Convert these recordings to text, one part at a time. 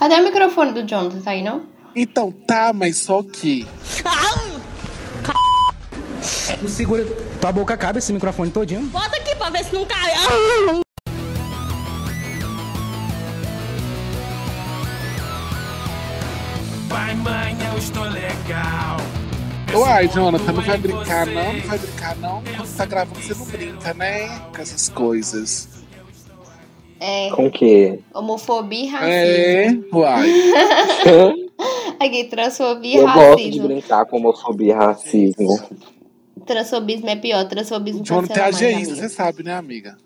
Cadê o microfone do Jonathan? Tá aí, não? Então tá, mas só que. Tu segura. Tua boca cabe esse microfone todinho. Bota aqui pra ver se não cai. Pai, mãe, eu estou legal. Uai, Jonathan, não vai brincar não? Não vai brincar não? Quando tá gravando, você não brinca, né? Com essas coisas. É. Com o quê? Homofobia e racismo. É, uai. Aqui, transfobia e Eu gosto de racismo. brincar com homofobia e racismo. Transfobismo é pior. Transfobismo é cancela mais, ageísta, você sabe, né, amiga?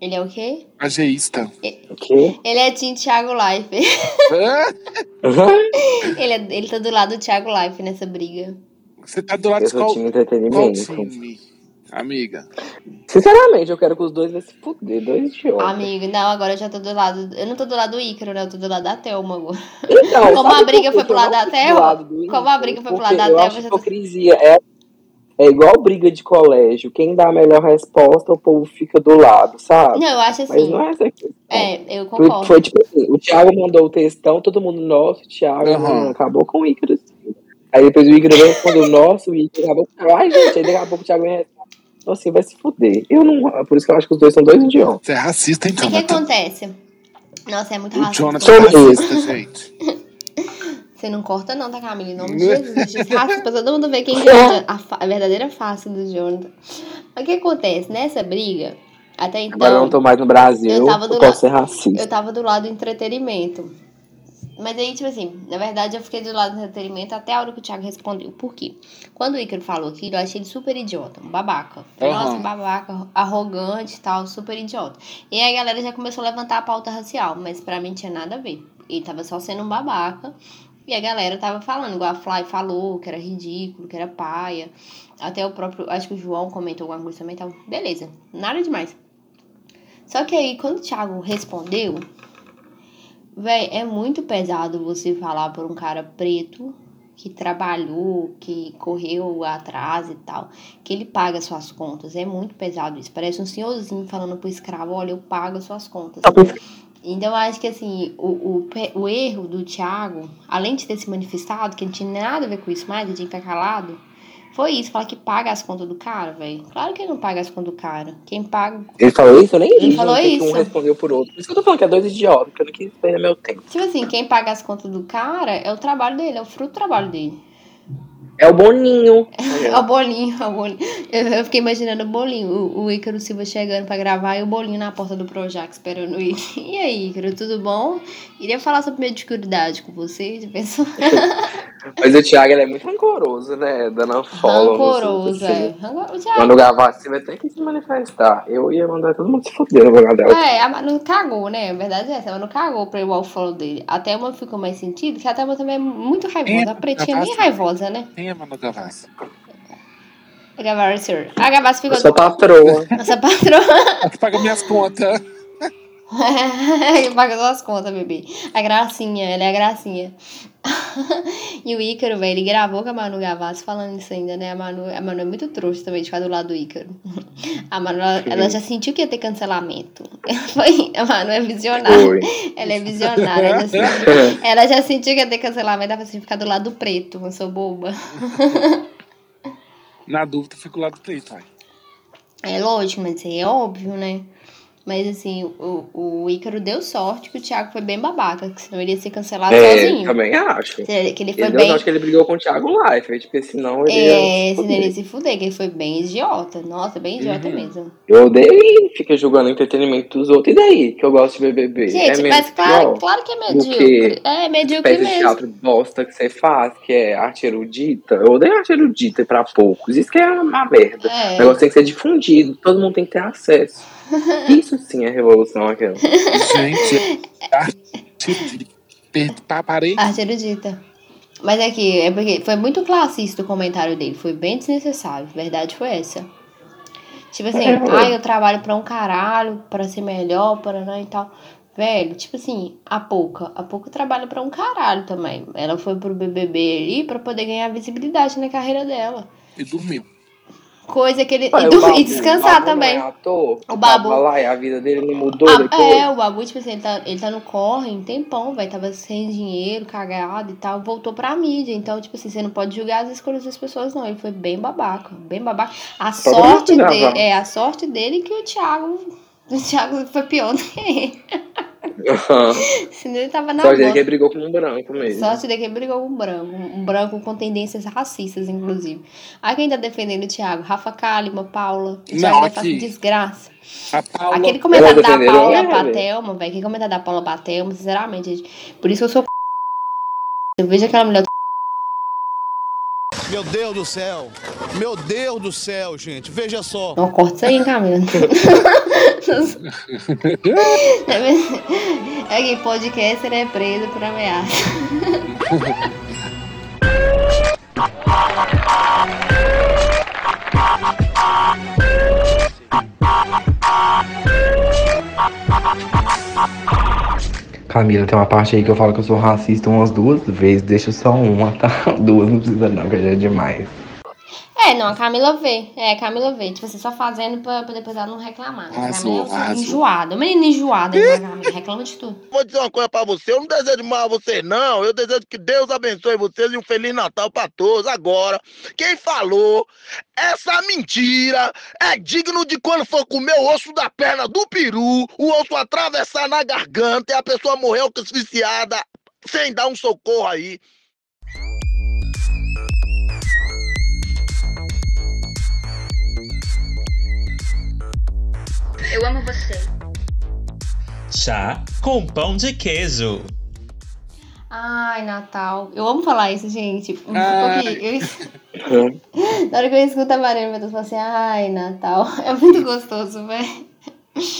Ele é o quê? Ageísta. O quê? Ele é Team Thiago Life. Hã? ele, é- ele tá do lado do Thiago Life nessa briga. Você tá do lado Eu de qual, time qual entretenimento. time, amiga? Sinceramente, eu quero que os dois vão se fuder, dois idiotas. Amigo, não, agora eu já tô do lado. Eu não tô do lado do Ícaro, né? Eu tô do lado da Thelma agora. Então, Como a briga foi pro eu lado da Thelma? Como a briga foi pro lado da eu Thelma, acho já tô- hipocrisia. É, é igual briga de colégio. Quem dá a melhor resposta, o povo fica do lado, sabe? Não, eu acho Mas assim. não é essa aqui. É, eu concordo. foi tipo assim, o Thiago mandou o textão, todo mundo, nossa, o Thiago mano, acabou com o Ícaro. Aí depois o Ícaro respondeu, nossa, o Ícaro acabou com o Thiago. Ai, gente, aí daqui a pouco o Thiago vem então, assim, vai se fuder. Eu não, por isso que eu acho que os dois são dois idiotas. Você é racista, hein, O que Jonathan? acontece? Nossa, é muito O racista. Jonathan é racista, gente. Você não corta não, tá, Camila? Em nome de Jesus. Esse racista pra todo mundo ver quem que é a, a verdadeira face do Jonathan. Mas o que acontece? Nessa briga, até então... Agora eu não tô mais no Brasil, eu tava do posso lado- ser racista. Eu tava do lado do entretenimento. Mas aí, tipo assim, na verdade eu fiquei do lado do entretenimento até a hora que o Thiago respondeu. Por quê? Quando o Ícaro falou aquilo, eu achei ele super idiota, um babaca. Falei, Aham. Nossa, um babaca, arrogante e tal, super idiota. E aí a galera já começou a levantar a pauta racial, mas pra mim tinha nada a ver. Ele tava só sendo um babaca. E a galera tava falando, igual a Fly falou, que era ridículo, que era paia. Até o próprio, acho que o João comentou alguma coisa também, então, beleza, nada demais. Só que aí, quando o Thiago respondeu, Véi, é muito pesado você falar por um cara preto que trabalhou, que correu atrás e tal, que ele paga suas contas. É muito pesado isso. Parece um senhorzinho falando pro escravo, olha, eu pago as suas contas. Então, eu acho que, assim, o, o, o erro do Thiago, além de ter se manifestado, que ele não tinha nada a ver com isso mais, ele tinha que ficar calado, foi isso, falar que paga as contas do cara, velho. Claro que ele não paga as contas do cara. Quem paga Ele falou isso? Eu nem Ele falou isso. um respondeu por outro. Por isso que eu tô falando que é dois idiotas, porque eu não quis perder meu tempo. Tipo assim, quem paga as contas do cara é o trabalho dele, é o fruto do trabalho dele. É o Boninho. É o bolinho, é o bolinho. Eu, eu fiquei imaginando o bolinho, o, o Ícaro Silva chegando pra gravar e o bolinho na porta do Projac esperando ele. E aí, Ícaro, tudo bom? Iria falar sobre minha dificuldade com você, de pessoa. Mas o Thiago ele é muito rancoroso, né? Dando um follow. Rancoroso, é. Thiago- Quando gravar assim, vai ter que se manifestar. Eu ia mandar todo mundo se fuder no lugar dela. É, a Manu cagou, né? A verdade é essa, a Manu cagou pra igual o follow dele. A Thelma ficou mais sentido, que a Thelma também é muito raivosa. A pretinha é bem raivosa, né? Quem é Manu Gavassi? A Gavassi, a Gavassi ficou... Sou patroa. Nossa patroa. Que paga minhas contas. Paga suas contas, bebê. A gracinha, ela é a gracinha. e o Ícaro, velho, ele gravou com a Manu Gavassi falando isso ainda, né? A Manu, a Manu é muito trouxa também de ficar do lado do Ícaro. A Manu, ela, ela já sentiu que ia ter cancelamento. Foi, a Manu é visionária. Foi. Ela é visionária. Ela já, sentiu, ela já sentiu que ia ter cancelamento. Ela assim, ficar do lado do preto, eu sou boba. Na dúvida, fico lá do preto, ai. É lógico, mas é óbvio, né? Mas assim, o, o Ícaro deu sorte que o Thiago foi bem babaca, que senão ele ia ser cancelado É, sozinho. também acho. Que ele foi Ele deu bem. sorte que ele brigou com o Thiago Leifert, porque senão ele É, ia. se senão ele ia se fuder, que ele foi bem idiota. Nossa, bem idiota Uhum. mesmo. Eu odeio fica julgando entretenimento dos outros. E daí? Que eu gosto de BBB. Gente, é mas claro, claro que é medíocre. que É medíocre de mesmo. teatro bosta que você faz, que é arte erudita. Eu odeio arte erudita pra poucos. Isso que é uma merda. É. O negócio tem que ser difundido, todo mundo tem que ter acesso. Isso sim é revolução aquela. Gente, arte parei. Arte erudita. Mas é que é porque foi muito classista o comentário dele, foi bem desnecessário. Verdade foi essa. Tipo assim, É. ai, eu trabalho pra um caralho, pra ser melhor, para não e tal. Velho, tipo assim, a Pouca, a Pouca trabalha pra um caralho também. Ela foi pro BBB ali pra poder ganhar visibilidade na carreira dela. E dormiu. Coisa que ele. E, o dur- Babu- e descansar Babu também. É ator, O Babu- Tava lá a vida dele não mudou Ah, depois. é, o Babu, tipo assim, ele tá, ele tá no corre um tempão, velho. Tava sem dinheiro, cagado e tal. Voltou pra mídia. Então, tipo assim, você não pode julgar as escolhas das pessoas, não. Ele foi bem babaca. Bem babaca. A sorte de dele. É, a sorte dele que o Thiago. O Thiago foi pior do que ele. Senão ele tava na Só dele que brigou com um branco mesmo. Sorte dele que brigou com um branco. Um branco com tendências racistas, inclusive. Aí quem tá defendendo o Thiago? Rafa Kalimann, Paula. O Não, Thiago vai fazer aqui. desgraça. A Paula. Aquele comentário Ela da Paula ele, pra velho. Thelma, velho. Aquele comentário da Paula pra Thelma, sinceramente, gente. Por isso que eu sou. Eu vejo aquela mulher. Meu Deus do céu! Meu Deus do céu, gente! Veja só! Não, corta isso aí, Camila. é que podcaster é preso por ameaça. Camila, tem uma parte aí que eu falo que eu sou racista umas duas vezes, deixa só uma, tá? Duas não precisa não, que já é demais. É, não, a Camila vê. É, a Camila vê. Tipo, você só fazendo pra, pra depois ela não reclamar. né? A Arrasou, Camila é arrasou. enjoada. Menina enjoada, a Camila. Reclama de tudo. Vou dizer uma coisa pra você, eu não desejo mal a você, não. Eu desejo que Deus abençoe vocês e um Feliz Natal pra todos. Agora, quem falou essa mentira é digno de quando for comer o osso da perna do peru, o osso atravessar na garganta e a pessoa morrer asfixiada sem dar um socorro aí. Eu amo você. Chá com pão de queijo. Ai, Natal. Eu amo falar isso, gente. Eu... Na hora que eu escuto a Mariana, meu Deus, eu falo assim, ai, Natal. É muito gostoso, velho.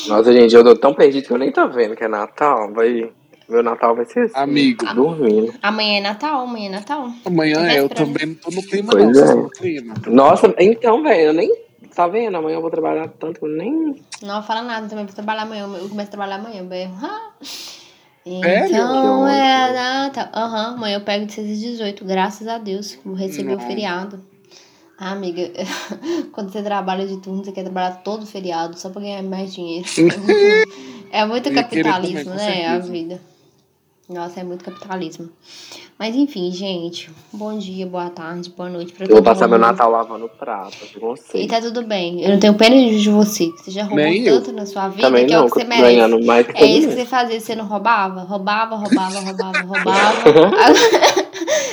Nossa, gente, eu tô tão perdido que eu nem tô vendo que é Natal. Vai... Meu Natal vai ser assim, Amigo. dormindo. Amanhã é Natal, amanhã é Natal. Amanhã é, eu também não tô no clima, Pois não. é. No clima. Nossa, então, velho, eu nem... Tá vendo? Amanhã eu vou trabalhar tanto que eu nem... Não fala nada, também vou trabalhar amanhã. Eu começo a trabalhar amanhã. Sério? Então é ótimo. Natal. Aham, amanhã eu pego de 6 às 18, graças a Deus. Vou receber o feriado. Ah, amiga, quando você trabalha de turno, você quer trabalhar todo feriado só pra ganhar mais dinheiro. É muito, é muito capitalismo, né? A vida. Nossa, é muito capitalismo. Mas enfim, gente. Bom dia, boa tarde, boa noite pra Eu vou todo passar meu mundo. Natal lavando prato com você. E tá tudo bem. Eu não tenho pena de você. Você já roubou Nem eu. tanto na sua vida Também que é não, o que você eu merece. ganhando mais que É isso que você fazia, você não roubava? Roubava, roubava, roubava, roubava.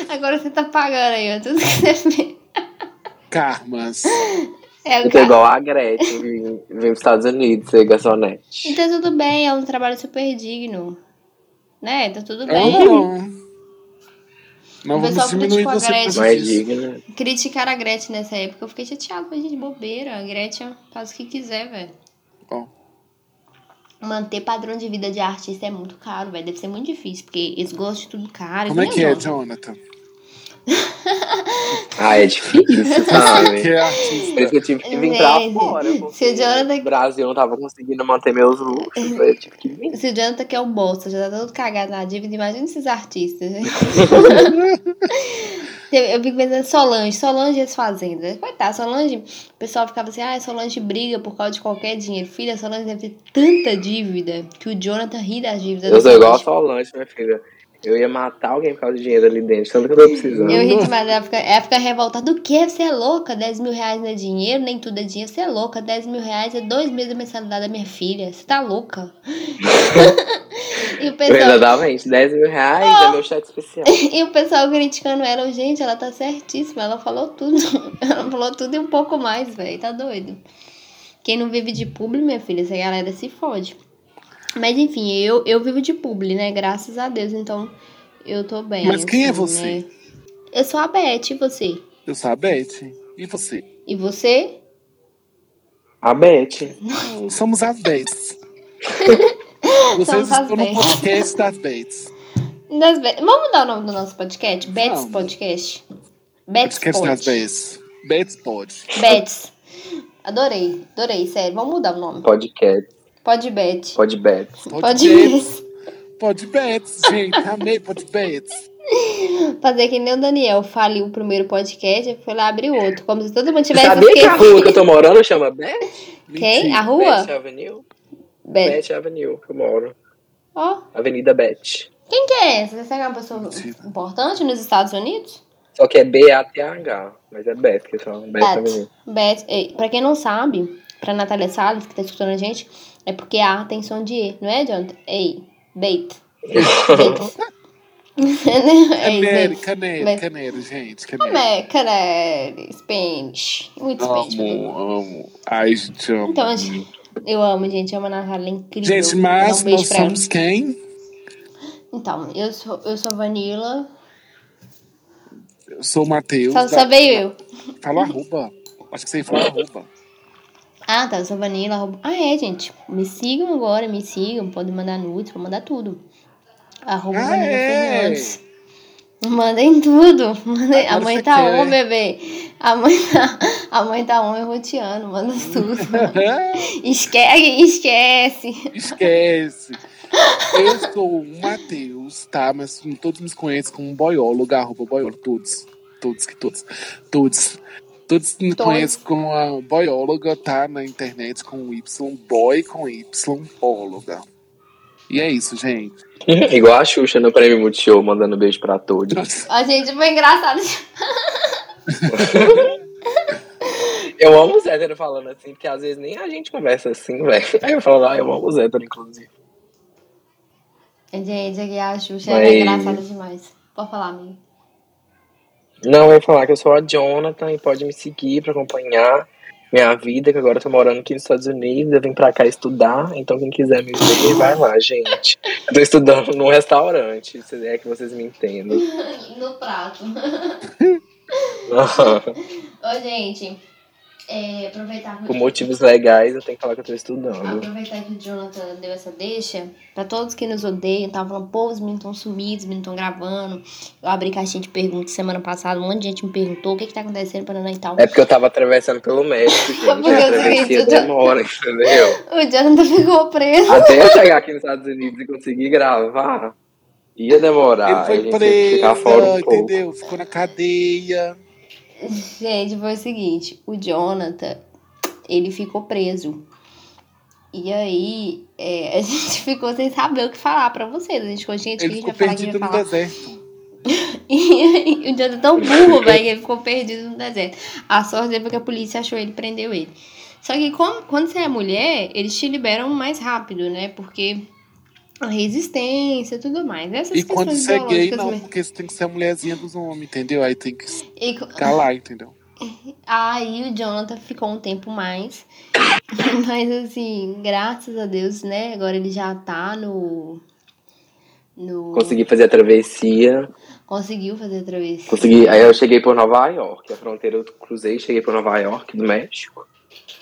Agora você tá pagando aí, ó, tudo que você fez. Karmas. É o Eu tô cara. igual a Gretchen, vim, vim pros Estados Unidos ser garçonete. Então tudo bem, é um trabalho super digno. Né? Tá tudo bem. Não, não O pessoal vamos diminuir a você por Gretchen. causa Mais digna. Criticar a Gretchen nessa época, eu fiquei chateada. Falei, gente, bobeira. A Gretchen faz o que quiser, velho. Bom. Manter padrão de vida de artista é muito caro, velho. Deve ser muito difícil, porque eles gostam de tudo caro. Como é que é, eu. Jonathan? Ah, é difícil, sabe? Que é Por isso que artista. eu tive que vir pra fora. se o Jonathan- o Brasil não tava conseguindo manter meus luxos. Eu tive que vir. Se o Jonathan que é o bolso, já tá todo cagado na dívida, imagina esses artistas. eu, fico pensando, Solange, Solange e as fazendas. Coitado, Solange, o pessoal ficava assim, ah, Solange briga por causa de qualquer dinheiro. Filha, Solange deve ter tanta dívida que o Jonathan ri das dívidas. Eu sou igual a Solange. Solange, minha filha. Eu ia matar alguém por causa de dinheiro ali dentro, tanto que eu tô precisando. Eu ri demais, ela fica, ela fica revoltada. Do que? Você é louca? 10 mil reais não é dinheiro, nem tudo é dinheiro. Você é louca, 10 mil reais é dois meses da mensalidade da minha filha. Você tá louca? e o pessoal Verdadeiramente, 10 mil reais é meu cheque especial. E o pessoal criticando ela, gente, ela tá certíssima, ela falou tudo. Ela falou tudo e um pouco mais, velho, tá doido. Quem não vive de publi, minha filha, essa galera se fode. Mas enfim, eu, eu vivo de publi, né? Graças a Deus, então eu tô bem. Mas quem é assim, você? né? Eu sou a Beth, e você? Eu sou a Beth. E você? E você? A Beth. Somos as Beths. Vocês estão no Beths. podcast das Beths. Das Be- Vamos mudar o nome do nosso podcast? Bets Vamos. Podcast. Bets Podcast das Pod. Beths. Beths pode. Bets. Adorei, adorei, sério. Vamos mudar o nome. Podcast. Pode Bet. Pod Bet. Pode Beths. Bet. Pode Beths, gente. Amei Pode Beths. Fazer que nem o Daniel faliu o primeiro podcast e foi lá abrir outro. Como se todo mundo tivesse Sabia que a rua que eu tô morando chama Beth? Quem? A Beth rua? Avenue? Beth. Beth Avenue, que eu moro. Ó, Avenida Beth. quem que é essa? Você é uma pessoa importante nos Estados Unidos? Só que é B-A-T-H, mas é Beth que chama. Beth Avenue. Beth. Pra quem não sabe, pra Natália Salles, que tá escutando a gente, é porque A tem som de E, não é, Jonathan? Ei, Beit. Ei, Canere, canere, canere, gente. Canere. Como é, canere, Spanish. Muito Spanish. pra mim. Amo, amo. Ai, gente, amo. Então, gente, eu amo, gente. Amo a Natália, ela é incrível. Gente, mas um nós pra ela. somos quem? Então, eu sou, eu sou Vanilla. Eu sou o Matheus. Só, da- só veio eu. Fala arroba. Acho que você fala arroba. Ah, tá. Eu sou Vanilla. arroba- Ah, é, gente. Me sigam agora, me sigam. Podem mandar nudes, vou mandar tudo. Arroba Ah, Vanilla é? Fernandes. Mandem tudo. Mandem... A mãe tá quer. on, bebê. A mãe tá, a mãe tá on e roteando. Manda tudo. esquece, esquece. Esquece. Eu sou o Matheus, tá? Mas todos me conhecem como boiólogo, arroba boiólogo. Todos. Todos que todos. Todos. Todos me Todos. conhecem como a boióloga, tá? Na internet com Y, boy com Y, óloga. E é isso, gente. Igual a Xuxa no Prêmio Multishow, mandando beijo pra todos. A gente foi engraçado. Eu amo o Zétero falando assim, porque às vezes nem a gente conversa assim, velho. Aí eu falo, ah, eu amo o Zétero, inclusive. Gente, aqui a Xuxa Mas- é engraçada demais. Pode falar, amigo. Não, eu ia falar que eu sou a Jonathan e pode me seguir pra acompanhar minha vida, que agora eu tô morando aqui nos Estados Unidos, eu vim pra cá estudar, então quem quiser me ver, vai lá, gente. Eu tô estudando num restaurante, se é que vocês me entendem. No prato. Ô, gente, é, aproveitar que Por motivos legais, eu tenho que falar que eu tô estudando. Aproveitar que o Jonathan deu essa deixa, pra todos que nos odeiam, tava falando, pô, os meninos estão sumidos, os meninos estão gravando. Eu abri caixinha de perguntas semana passada, um monte de gente me perguntou o que que tá acontecendo para e tal. É porque eu tava atravessando pelo México, gente. Porque a travessia demora, entendeu? O Jonathan ficou preso. Até eu chegar aqui nos Estados Unidos e conseguir gravar, ia demorar. Ele foi preso, um pouco. entendeu? Ficou na cadeia. Gente, foi o seguinte, o Jonathan, ele ficou preso. E aí, é, a gente ficou sem saber o que falar pra vocês. A gente ficou, gente, que Ele gente ficou falar, que perdido no falar. deserto. E aí, o Jonathan é tão burro, velho, que ele ficou perdido no deserto. A sorte dele foi que a polícia achou ele e prendeu ele. Só que como- quando você é mulher, eles te liberam mais rápido, né? Porque a resistência e tudo mais. Essas E quando questões você é gay, não, mesmo. porque você tem que ser a mulherzinha dos homens, entendeu? Aí tem que E lá, entendeu? Aí o Jonathan ficou um tempo mais. Mas assim, graças a Deus, né? Agora ele já tá no. no Consegui fazer a travessia. Conseguiu fazer a travessia. Consegui. Aí eu cheguei por Nova York. A fronteira eu cruzei, cheguei por Nova York, do México.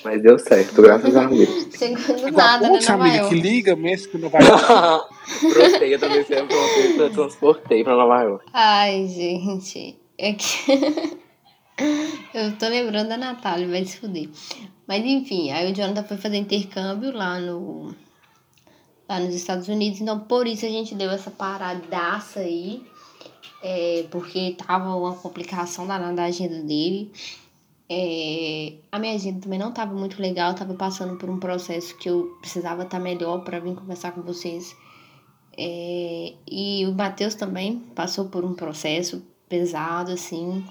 Mas deu certo, graças a Deus. Chegou do Igual nada, a né? amiga que liga, México não vai. Cruzei, eu também a fronteira, eu transportei pra Nova York. Ai, gente. É que. Eu tô lembrando da Natália, vai se fuder. Mas enfim, aí o Jonathan foi fazer intercâmbio lá no. Lá nos Estados Unidos. Então, por isso a gente deu essa paradaça aí. É, porque tava uma complicação da agenda dele. É, a minha agenda também não tava muito legal. Eu tava passando por um processo que eu precisava estar melhor pra vir conversar com vocês. É, e o Matheus também passou por um processo pesado, assim, né?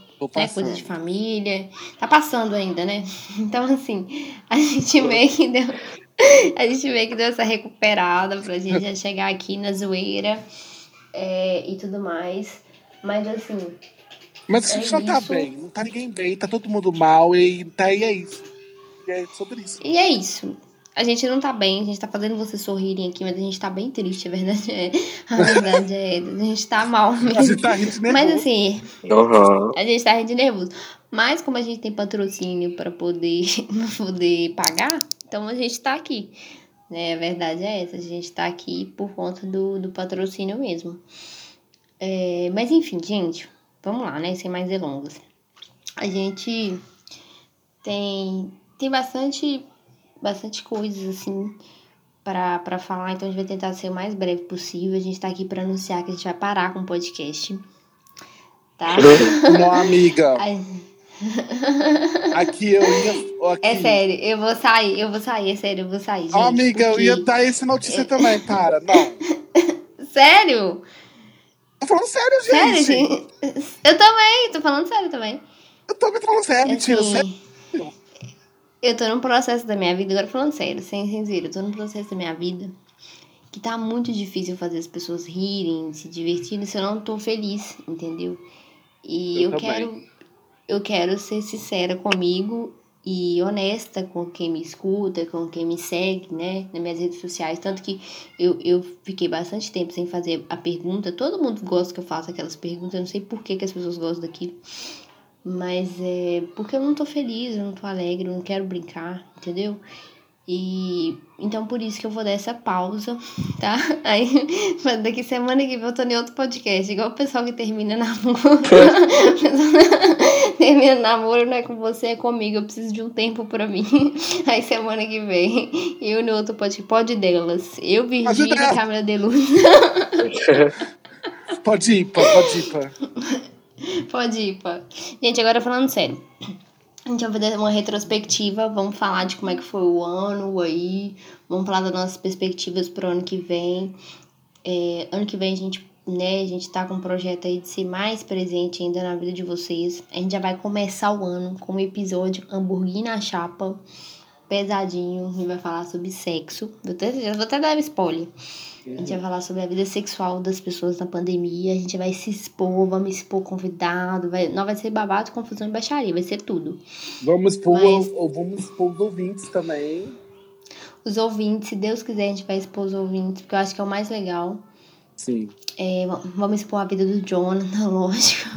Coisa de família. Tá passando ainda, né? Então, assim, a gente meio que deu. A gente meio que deu essa recuperada pra gente já chegar aqui na zoeira é, e tudo mais. Mas assim, Mas a É gente não tá bem, não tá ninguém bem, tá todo mundo mal e tá e é isso. E é sobre isso. e é isso. A gente não tá bem, a gente tá fazendo vocês sorrirem aqui, mas a gente tá bem triste, a verdade é. A verdade é, a gente tá mal A mesmo. gente tá rindo nervoso. Mas assim, Aham. A gente tá rindo de nervoso. Mas como a gente tem patrocínio pra poder, pra poder pagar, então a gente tá aqui. Né? A verdade é essa, a gente tá aqui por conta do, do patrocínio mesmo. É, mas enfim, gente, vamos lá, né? Sem mais delongas. A gente tem, tem bastante, bastante coisas assim pra, pra falar, então a gente vai tentar ser o mais breve possível. A gente tá aqui pra anunciar que a gente vai parar com o podcast. tá? Não, amiga. Aqui eu ia. Aqui. É sério, eu vou sair, eu vou sair, é sério, eu vou sair, gente. Ó, amiga, eu porque- ia dar essa notícia também, para. Não. Sério? Tô falando sério, gente. Sério, gente? Eu também, tô falando sério também. Eu tô me falando sério, mentira. Assim, sério. Eu tô num processo da minha vida, agora falando sério, sem censura, eu tô num processo da minha vida que tá muito difícil fazer as pessoas rirem, se divertirem, se eu não tô feliz, entendeu? E Eu eu, também. quero eu quero ser sincera comigo e honesta com quem me escuta, com quem me segue, né, nas minhas redes sociais, tanto que eu, eu fiquei bastante tempo sem fazer a pergunta, todo mundo gosta que eu faça aquelas perguntas, eu não sei por que, que as pessoas gostam daquilo, mas é porque eu não tô feliz, eu não tô alegre, eu não quero brincar, entendeu? E então por isso que eu vou dar essa pausa, tá? Aí daqui semana que vem eu tô em outro podcast, igual o pessoal que termina namoro. termina namoro, não é com você, é comigo. Eu preciso de um tempo pra mim. Aí semana que vem, eu no outro podcast, pode delas. Eu, Virgínia e Camila de Luz. Pode ir, pode ir. Pode ir. Gente, agora falando sério. A gente vai fazer uma retrospectiva, vamos falar de como é que foi o ano aí, vamos falar das nossas perspectivas pro ano que vem. É, ano que vem a gente, né, a gente tá com um projeto aí de ser mais presente ainda na vida de vocês. A gente já vai começar o ano com um episódio Hamburguinho na Chapa, pesadinho, gente vai falar sobre sexo. Vou até, vou até dar spoiler. A gente vai falar sobre a vida sexual das pessoas na pandemia. A gente vai se expor, vamos expor convidado. Vai, não vai ser babado, confusão e baixaria, vai ser tudo. Vamos expor, Mas- ou vamos expor os ouvintes também. Os ouvintes, se Deus quiser, a gente vai expor os ouvintes, porque eu acho que é o mais legal. Sim. É, vamos expor a vida do Jonathan, lógico.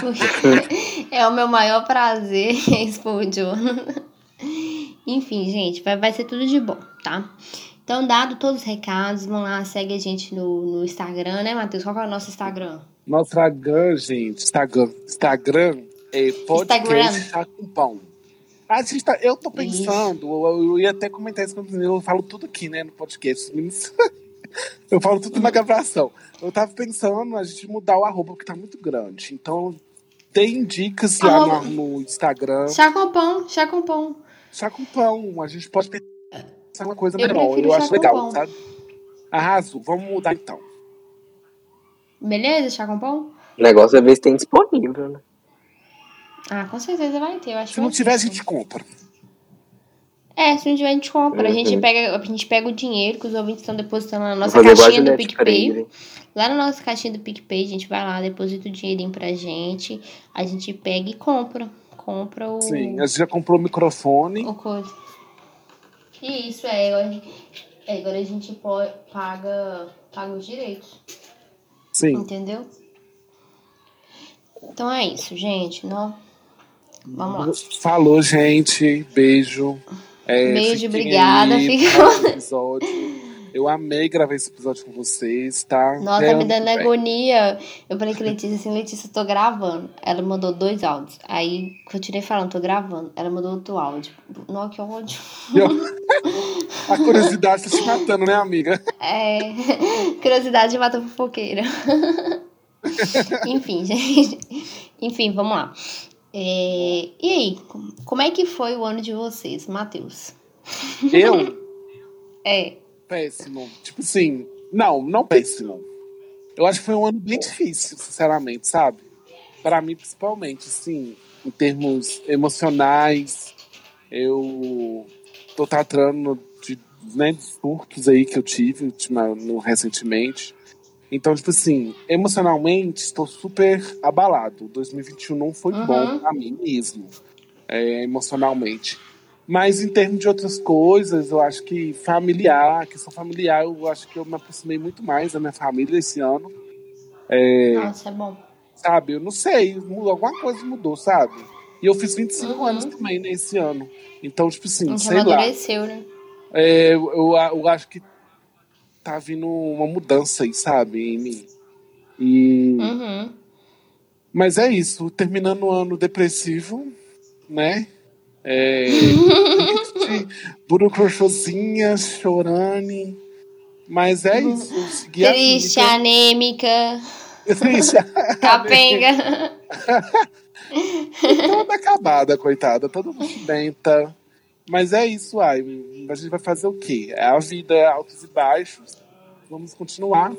Porque é o meu maior prazer expor o Jonathan. Enfim, gente, vai, vai ser tudo de bom, tá? Então, dado todos os recados, vão lá, segue a gente no, no Instagram, né, Matheus? Qual é o nosso Instagram? Nosso Instagram, gente. Instagram. Instagram é podcast Instagram. com pão. A gente tá, eu tô pensando, eu, eu ia até comentar isso com vocês, eu falo tudo aqui, né, no podcast. os meninos- Eu falo tudo na gravação. Eu tava pensando a gente mudar o arroba, porque tá muito grande. Então, tem dicas lá no, no Instagram. Chá com pão, chá com pão. Chá com pão. A gente pode uma coisa Eu Eu acho legal, pão. sabe? Arraso, vamos mudar então. Beleza, chá com pão? O negócio é ver se tem disponível, né? Ah, com certeza vai ter, eu acho Se não tiver, a gente compra. É, se não tiver, a gente compra. A gente Uhum. pega, a gente pega o dinheiro que os ouvintes estão depositando na nossa caixinha do PicPay. Lá na nossa caixinha do PicPay, a gente vai lá, deposita o dinheirinho pra gente. A gente pega e compra. Compra o. Sim, a gente já comprou o microfone. o coisa. Isso, é. Agora, é, a gente pô- paga, paga os direitos. Sim. Entendeu? Então é isso, gente. Não... Vamos lá. Falou, gente. Beijo. É, Beijo, obrigada, fica- episódio. Eu amei gravar esse episódio com vocês, tá? Nossa, É, me dando bem. agonia. Eu falei a Letícia assim, Letícia, eu tô gravando. Ela mandou dois áudios. Aí continuei falando, tô gravando. Ela mandou outro áudio. Nossa, que ódio. A curiosidade tá te matando, né, amiga? É. Curiosidade mata fofoqueira. Enfim, gente. Enfim, vamos lá. É, E aí, com- como é que foi o ano de vocês, Matheus? Eu, É. péssimo. Tipo assim, não, não péssimo. Eu acho que foi um ano bem difícil, sinceramente, sabe? Pra mim, principalmente, assim, em termos emocionais, eu tô tratando de, né, de surtos aí que eu tive no, recentemente. Então, tipo assim, emocionalmente, estou super abalado. 2021 não foi Uhum. bom pra mim mesmo, é, emocionalmente. Mas em termos de outras coisas, eu acho que familiar, questão familiar, eu acho que eu me aproximei muito mais da minha família esse ano. É, Nossa, é bom. sabe, eu não sei, mudou, alguma coisa mudou, sabe? E eu fiz 25 Uhum. anos também nesse ano. Então, tipo assim, gente sei lá. amadureceu, né? É, eu, eu, eu acho que tá vindo uma mudança aí, sabe, em mim. E... Uhum. Mas é isso, terminando o ano depressivo, né? É, triste, burucrochosinha, chorando. Mas é isso, seguir a Triste, vida. anêmica. Capenga. toda acabada, coitada, toda lenta. Mas é isso, ai. A gente vai fazer o quê? É a vida, é altos e baixos. Vamos continuar.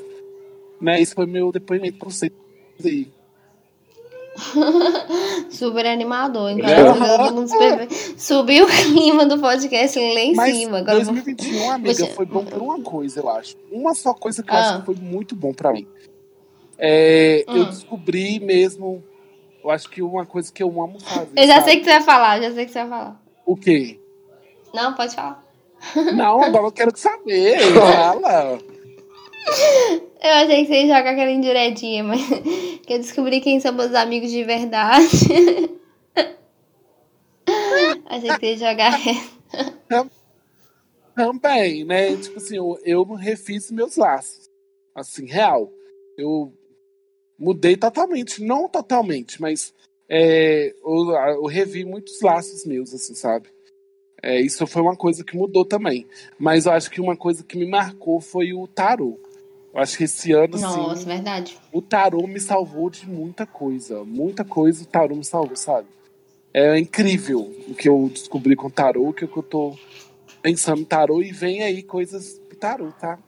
Né? Esse foi meu depoimento pra vocês aí. Super animador. Então, É. todo mundo super- Subiu o clima do podcast lá em Mas cima. Agora eu vou- 2021, amiga, foi bom por uma coisa, eu acho. Uma só coisa que eu Ah. acho que foi muito bom pra mim. É, Eu Hum. descobri mesmo. Eu acho que uma coisa que eu amo fazer. Eu já sabe? sei que você vai falar, já sei que você vai falar. O quê? Não, pode falar. Não, agora eu quero saber. Fala. Eu achei que você ia jogar aquela indiretinha, mas que eu descobri quem são meus amigos de verdade. achei que você ia jogar essa. Também, né? Tipo assim, eu, eu refiz meus laços. Assim, real. Eu mudei totalmente. Não totalmente, mas é, eu, eu revi muitos laços meus, assim, sabe? É, isso foi uma coisa que mudou também. Mas eu acho que uma coisa que me marcou foi o tarô. Eu acho que esse ano, Nossa, assim, verdade. o tarô me salvou de muita coisa. Muita coisa o tarô me salvou, sabe? É incrível o que eu descobri com o tarô, o que eu tô pensando no tarô e vem aí coisas do tarô, tá?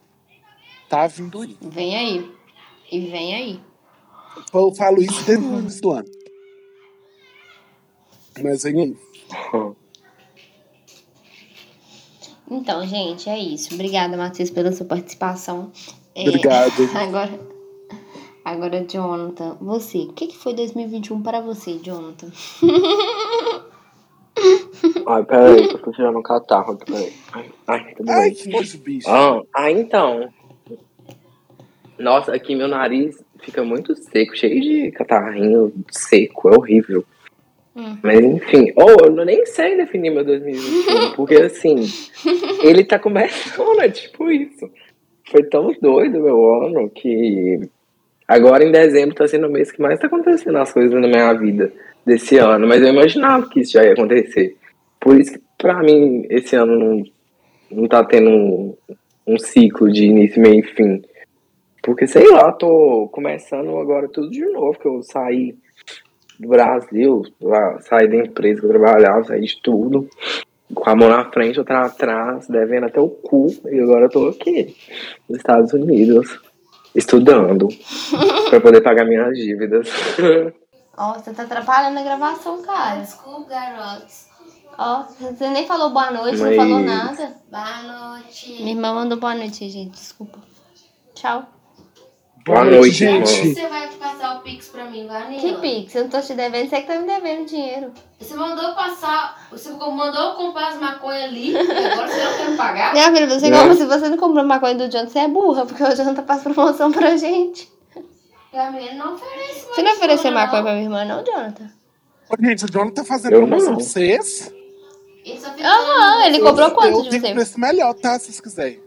Tá vindo aí. Vem aí. E vem aí. Eu falo isso desde o início do ano. Mas vem aí. Então, gente, é isso. Obrigada, Matheus, pela sua participação. É, Obrigado. Agora, agora, Jonathan, você, o que, que foi 2021 para você, Jonathan? Ai, peraí, eu tô tirando um catarro aqui, peraí. Ai, ai, tudo Ai, bem. que nojo, bicho. Ah, ah, então. Nossa, aqui meu nariz fica muito seco, cheio de catarrinho seco, é horrível. Hum. Mas enfim, ou eu não- nem sei definir meu 2021, porque assim, ele tá começando, é tipo isso. Foi tão doido meu ano que agora em dezembro tá sendo o mês que mais tá acontecendo as coisas na minha vida desse ano, mas eu imaginava que isso já ia acontecer. Por isso que pra mim esse ano não, não tá tendo um, um ciclo de início, meio e fim. Porque, sei lá, tô começando agora tudo de novo, que eu saí do Brasil, lá, saí da empresa que eu trabalhava, saí de tudo, com a mão na frente, outra atrás, devendo até o cu, e agora eu tô aqui, nos Estados Unidos, estudando, pra poder pagar minhas dívidas. Ó, você tá atrapalhando a gravação, cara. Desculpa, garotos. Ó, você nem falou boa noite, não Mas- falou nada. Boa noite. Minha irmã mandou boa noite, gente. Desculpa. Tchau. Boa noite, noite, gente. Você vai passar o Pix pra mim, Vanilla? Que pix? Eu não tô te devendo, você que tá me devendo dinheiro. Você mandou passar. Você mandou comprar as maconhas ali e agora você não quer me pagar? Minha filha, você Né? se você não comprou maconha do Jonathan, você é burra, porque o Jonathan faz promoção pra gente. A menina não oferece Você não ofereceu maconha, pra minha irmã, não, Jonathan? Ô, Gente, o Jonathan tá fazendo Eu promoção não. pra vocês. Ele Aham, ele Eu- cobrou quanto Eu de tenho você? preço melhor, tá? Se vocês quiserem.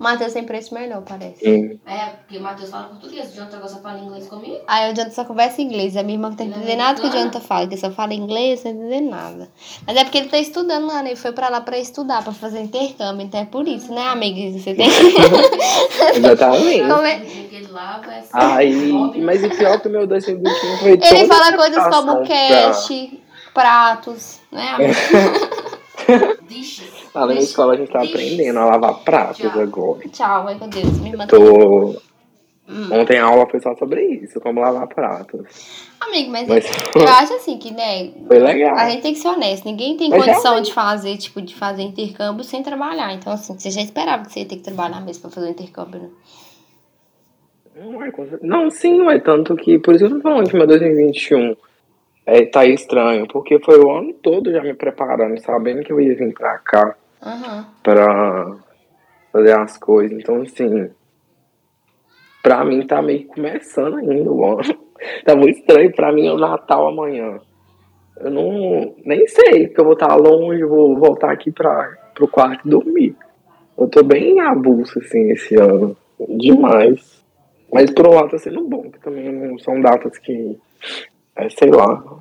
Matheus tem preço melhor, parece. Hum, É, porque o Matheus fala português, o Jonathan gosta de falar inglês comigo. Aí o Jonathan só conversa em inglês. A minha irmã não tá entendendo nada que o Jonathan fala, que só fala inglês, não tá entendendo nada. Mas é porque ele tá estudando lá, né? Ele foi pra lá pra estudar, pra fazer intercâmbio. Então é por isso, né, amiga? Você tem exatamente. Como é? O que ele lava é Aí, Óbvio. mas o pior é que o meu 2021 foi Ele fala coisas como cash, pratos, né, amiga? dishes. Lá na minha escola a gente tá aprendendo a lavar pratos Já. agora. Tchau, meu Deus. Irmã tá... Tô. Hum. Ontem a aula foi só sobre isso, como lavar pratos. Amigo, mas, Mas eu acho assim que, né, foi legal. a gente tem que ser honesto. Ninguém tem Mas condição realmente- de fazer, tipo, de fazer intercâmbio sem trabalhar. Então, assim, você já esperava que você ia ter que trabalhar mesmo pra fazer o intercâmbio, né? Não, é. Não, sim, não é tanto que. Por isso que eu tô falando que meu 2021 é, tá estranho, porque foi o ano todo já me preparando, sabendo que eu ia vir pra cá Aham. pra fazer as coisas. Então, assim, pra mim tá meio que começando ainda o ano. Tá muito estranho. Pra mim é o Natal amanhã. Eu não. Nem sei, porque eu vou estar longe, vou voltar aqui pra, pro quarto e dormir. Eu tô bem avulso, assim, esse ano. Demais. Mas por um lado tá sendo bom, que também não são datas que. É, sei lá.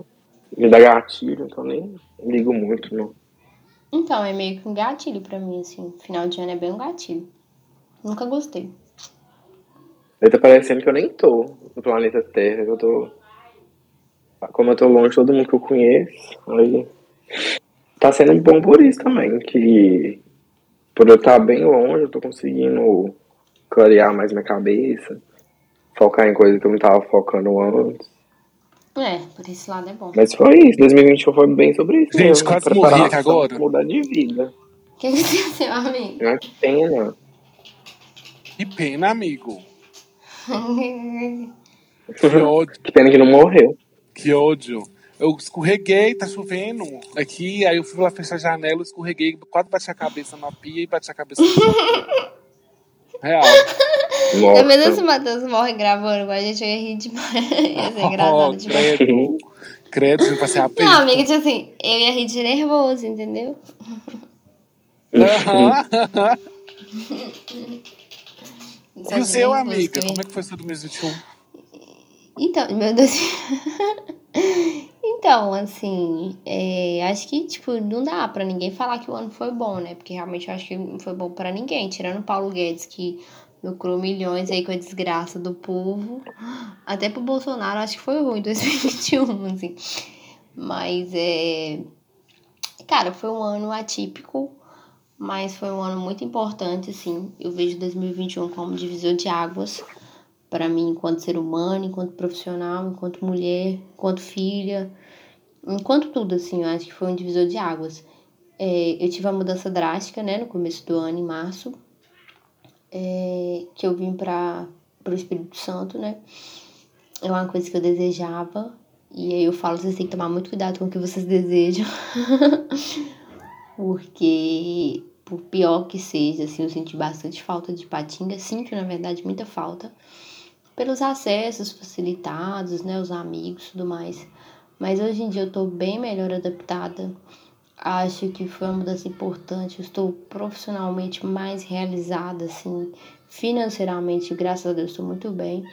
Me dá gatilho, então nem ligo muito, não. Então, é meio que um gatilho pra mim, assim. Final de ano é bem um gatilho. Nunca gostei. Aí tá parecendo que eu nem tô no planeta Terra, que eu tô. Como eu tô longe de todo mundo que eu conheço, aí. Tá sendo bom por isso também, que por eu estar bem longe, eu tô conseguindo clarear mais minha cabeça, focar em coisas que eu não tava focando antes. É, por esse lado é bom. Mas foi isso, 2021 foi bem sobre isso. Gente, mesmo, quase morri aqui agora. Mudar de vida. O que aconteceu, amigo? Ah, que pena. Que pena, amigo. Que ódio. Que pena que não morreu. Que ódio. Eu escorreguei, tá chovendo aqui, aí eu fui lá fechar a janela, escorreguei, quase bati a cabeça na pia e bati a cabeça no. Real. É mesmo se o Matheus morre gravando com a gente, eu ia rir demais. ia ser engraçado Oh, demais. credo. Credo, você vai ser a Não, amiga, tipo assim, eu ia rir de nervoso, entendeu? E o seu, amiga? Como é que foi seu 2021? Então, meu Deus. então, assim, é, acho que, tipo, não dá pra ninguém falar que o ano foi bom, né? Porque realmente eu acho que não foi bom pra ninguém. Tirando o Paulo Guedes, que lucrou milhões aí com a desgraça do povo. Até pro Bolsonaro, acho que foi ruim 2021, assim. Mas, é... Cara, foi um ano atípico, mas foi um ano muito importante, assim. Eu vejo 2021 como divisor de águas para mim enquanto ser humano, enquanto profissional, enquanto mulher, enquanto filha, enquanto tudo, assim, eu acho que foi um divisor de águas. É, eu tive uma mudança drástica, né, no começo do ano, em março, é, que eu vim para o Espírito Santo, né, é uma coisa que eu desejava, e aí eu falo, vocês têm que tomar muito cuidado com o que vocês desejam, porque, por pior que seja, assim, eu senti bastante falta de Patinga, sinto, na verdade, muita falta, pelos acessos facilitados, né, os amigos e tudo mais. Mas hoje em dia eu tô bem melhor adaptada. Acho que foi uma mudança importante. Eu estou profissionalmente mais realizada, assim, financeiramente, graças a Deus, estou muito bem.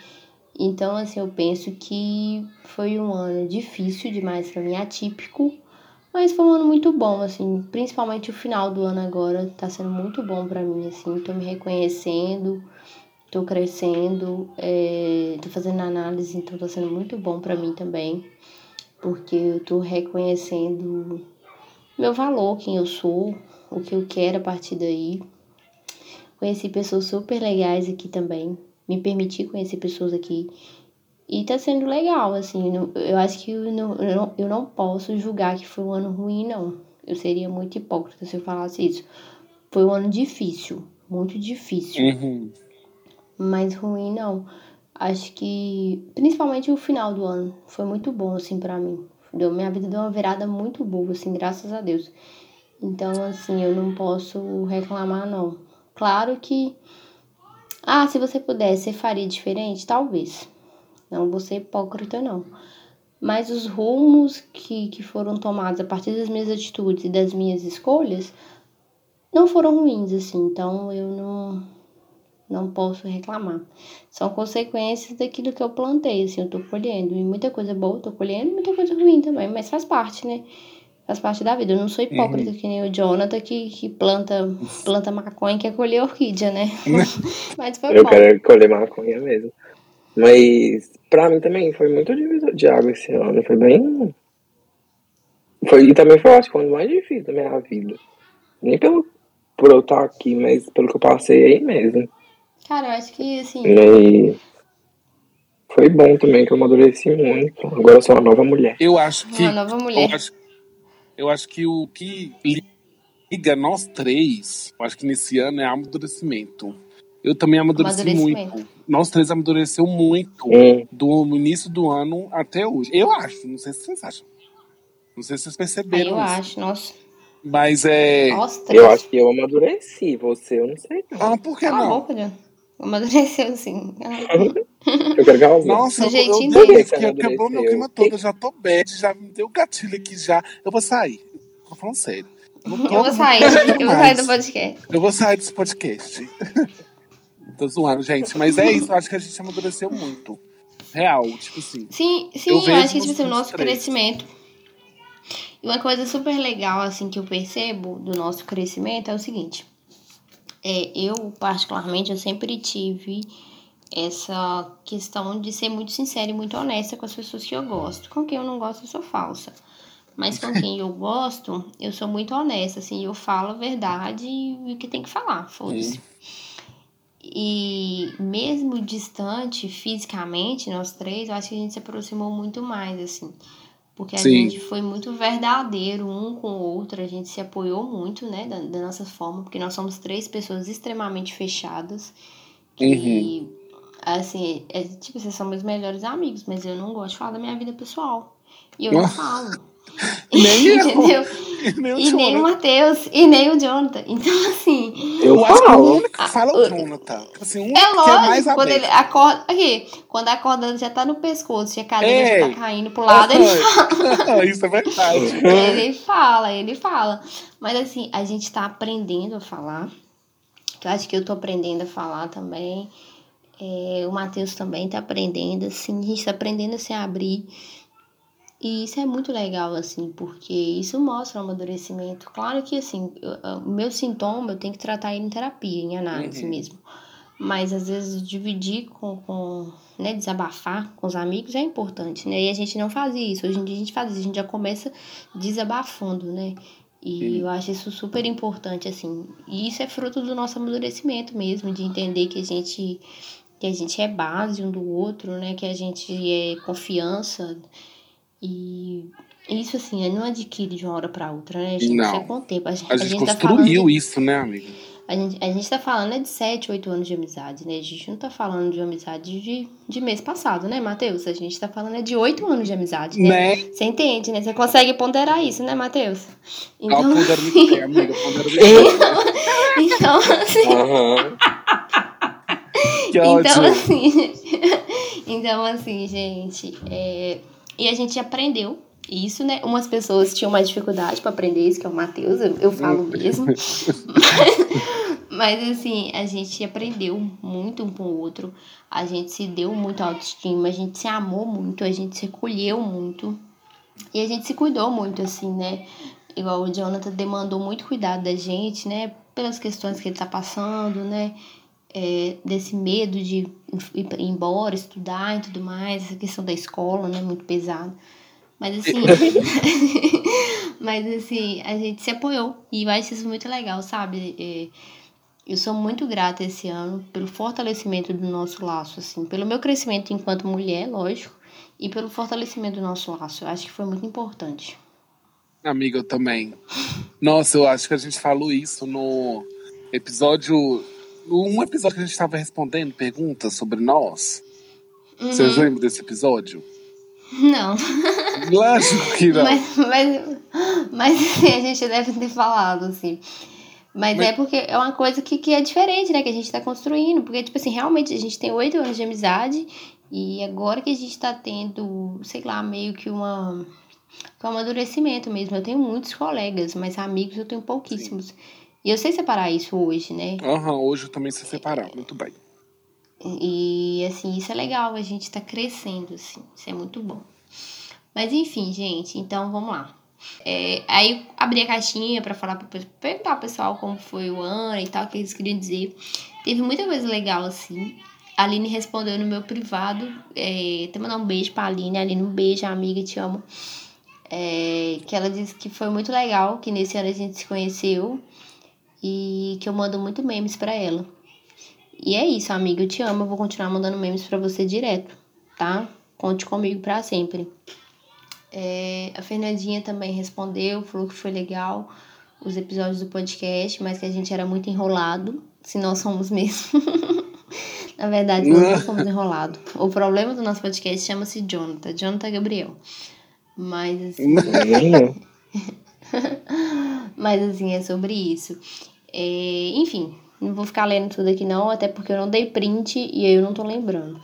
Então, assim, eu penso que foi um ano difícil demais para mim, atípico, mas foi um ano muito bom, assim, principalmente o final do ano agora tá sendo muito bom para mim, assim, tô me reconhecendo, tô crescendo, é, tô fazendo análise, então tá sendo muito bom para mim também, porque eu tô reconhecendo meu valor, quem eu sou, o que eu quero a partir daí. Conheci pessoas super legais aqui também, me permiti conhecer pessoas aqui e tá sendo legal, assim, eu acho que eu não, eu não, eu não posso julgar que foi um ano ruim, não. Eu seria muito hipócrita se eu falasse isso. Foi um ano difícil, muito difícil Uhum. mas ruim não. Acho que principalmente o final do ano foi muito bom assim para mim. Deu, minha vida deu uma virada muito boa assim, graças a Deus. Então assim, eu não posso reclamar não. Claro que ah, se você pudesse, você faria diferente, talvez. Não vou ser hipócrita não. Mas os rumos que, que foram tomados a partir das minhas atitudes e das minhas escolhas não foram ruins, assim. Então eu não, não posso reclamar. São consequências daquilo que eu plantei, assim, eu tô colhendo. E muita coisa boa eu tô colhendo, muita coisa ruim também, mas faz parte, né? Faz parte da vida. Eu não sou hipócrita que nem o Jonathan que, que planta, planta maconha e quer colher orquídea, né? mas foi Eu bom. quero colher maconha mesmo. Mas pra mim também foi muito divisor de água esse ano. Foi bem. Foi, e também foi, acho que, o mais difícil da minha vida. Nem pelo, por eu estar aqui, mas pelo que eu passei aí mesmo. Cara, eu acho que, assim, E foi bom também, que eu amadureci muito. Agora eu sou uma nova mulher. Eu acho que. uma nova mulher. Eu acho, eu acho que o que liga nós três, eu acho que nesse ano é amadurecimento. Eu também amadureci muito. Nós três amadureceu muito Hum. do início do ano até hoje. Eu acho, não sei se vocês acham. Não sei se vocês perceberam eu isso. acho, nossa. Mas é. Nossa, Eu acho que eu amadureci, você eu não sei não. Ah, por que Cala a não? Amadureceu, sim. Eu quero causar. Nossa, eu, eu, dele. eu, que quebrou meu clima todo. Eu já tô bad, já me deu gatilho aqui já. Eu vou sair. Tô falando sério. tô- Eu vou sair, eu vou sair do podcast. Eu vou sair desse podcast. Tô zoando, gente. Mas é isso, eu acho que a gente amadureceu muito. Real, tipo assim. Sim, sim, Eu eu, acho que tipo, assim, o nosso 23. crescimento. E uma coisa super legal, assim, que eu percebo do nosso crescimento é o seguinte. É, eu, particularmente, eu sempre tive essa questão de ser muito sincera e muito honesta com as pessoas que eu gosto. Com quem eu não gosto, eu sou falsa. Mas com quem eu gosto, eu sou muito honesta, assim, eu falo a verdade e o que tem que falar, foda-se. E mesmo distante fisicamente, nós três, eu acho que a gente se aproximou muito mais, assim. Porque a Sim. gente foi muito verdadeiro um com o outro, a gente se apoiou muito, né, da, da nossa forma, porque nós somos três pessoas extremamente fechadas. Que, assim, é, tipo, vocês são meus melhores amigos, mas eu não gosto de falar da minha vida pessoal. E eu não falo. Nem eu. Entendeu? Nem E nem o Jonathan. Matheus, e nem o Jonathan. Então, assim. Eu, acho que o único que fala é o Jonathan. Assim, o único É que é mais lógico, quando aberto. ele acorda. Aqui, quando a corda já tá no pescoço e a cadeira Ei. já tá caindo pro lado, ele fala. Isso é verdade. ele fala, ele fala. Mas assim, a gente tá aprendendo a falar. Eu acho que eu tô aprendendo a falar também. É, o Matheus também tá aprendendo, assim, a gente tá aprendendo a se abrir. E isso é muito legal, assim, porque isso mostra o amadurecimento. Claro que, assim, eu- o meu sintoma eu tenho que tratar ele em terapia, em análise Uhum. mesmo. Mas às vezes dividir com, com né, desabafar com os amigos é importante, né? E a gente não fazia isso. Hoje em dia a gente faz isso, a gente já começa desabafando, né? E eu acho isso super importante, assim. E isso é fruto do nosso amadurecimento mesmo, de entender que a gente que a gente é base um do outro, né? Que a gente é confiança. E isso, assim, não adquire de uma hora para outra, né? Gente? Não. É com o tempo. A gente, A gente tá falando construiu de- isso, né, amiga? a gente, a gente tá falando é de 7, 8 anos de amizade, né? A gente não tá falando de amizade de, de mês passado, né, Matheus? A gente tá falando é de 8 anos de amizade, né? Né? Você entende, né? Você consegue ponderar isso, né, Matheus? Então, pondera muito bem, amiga. Pondera muito bem. então assim, Aham. Que então ódio. assim, então assim, gente, é, e a gente aprendeu isso, né? Umas pessoas tinham mais dificuldade pra aprender isso, que é o Matheus, eu, eu falo mesmo. Mas assim, a gente aprendeu muito um com o outro, a gente se deu muito autoestima, a gente se amou muito, a gente se acolheu muito e a gente se cuidou muito, assim, né? Igual o Jonathan demandou muito cuidado da gente, né? Pelas questões que ele tá passando, né? É, desse medo de ir embora, estudar e tudo mais, essa questão da escola, né? Muito pesado. Mas assim, mas assim, a gente se apoiou e eu acho isso muito legal, sabe? É, eu sou muito grata esse ano pelo fortalecimento do nosso laço, assim, pelo meu crescimento enquanto mulher, lógico, e pelo fortalecimento do nosso laço. Eu acho que foi muito importante. Amiga, eu também. Nossa, eu acho que a gente falou isso no episódio. Um episódio que a gente tava respondendo perguntas sobre nós. Vocês lembram desse episódio? Não, Lógico que não. mas, mas, mas assim, a gente deve ter falado, assim. Mas, Mas- é porque é uma coisa que, que é diferente, né? Que a gente tá construindo. Porque, tipo assim, realmente a gente tem oito anos de amizade. E agora que a gente tá tendo, sei lá, meio que uma. Que um amadurecimento mesmo. Eu tenho muitos colegas, mas amigos eu tenho pouquíssimos. E eu sei separar isso hoje, né? Aham, hoje eu também sei separar. Muito bem. E assim, isso é legal, a gente tá crescendo, assim, isso é muito bom. Mas enfim, gente, então vamos lá. É, aí eu abri a caixinha pra falar pra perguntar ao pessoal como foi o ano e tal, o que eles queriam dizer. Teve muita coisa legal, assim. A Aline respondeu no meu privado. É, até mandar um beijo pra Aline. Aline, um beijo, amiga, te amo. É, que ela disse que foi muito legal, que nesse ano a gente se conheceu. E que eu mando muito memes pra ela. E é isso, amiga. Eu te amo. Eu vou continuar mandando memes pra você direto, tá? Conte comigo pra sempre. É, a Fernandinha também respondeu, falou que foi legal os episódios do podcast, mas que a gente era muito enrolado. Se nós somos mesmo. Na verdade, nós não somos enrolados. O problema do nosso podcast chama-se Jonathan. Jonathan Gabriel. Mas assim. Mas assim, é sobre isso. É, enfim, não vou ficar lendo tudo aqui não, até porque eu não dei print e eu não tô lembrando.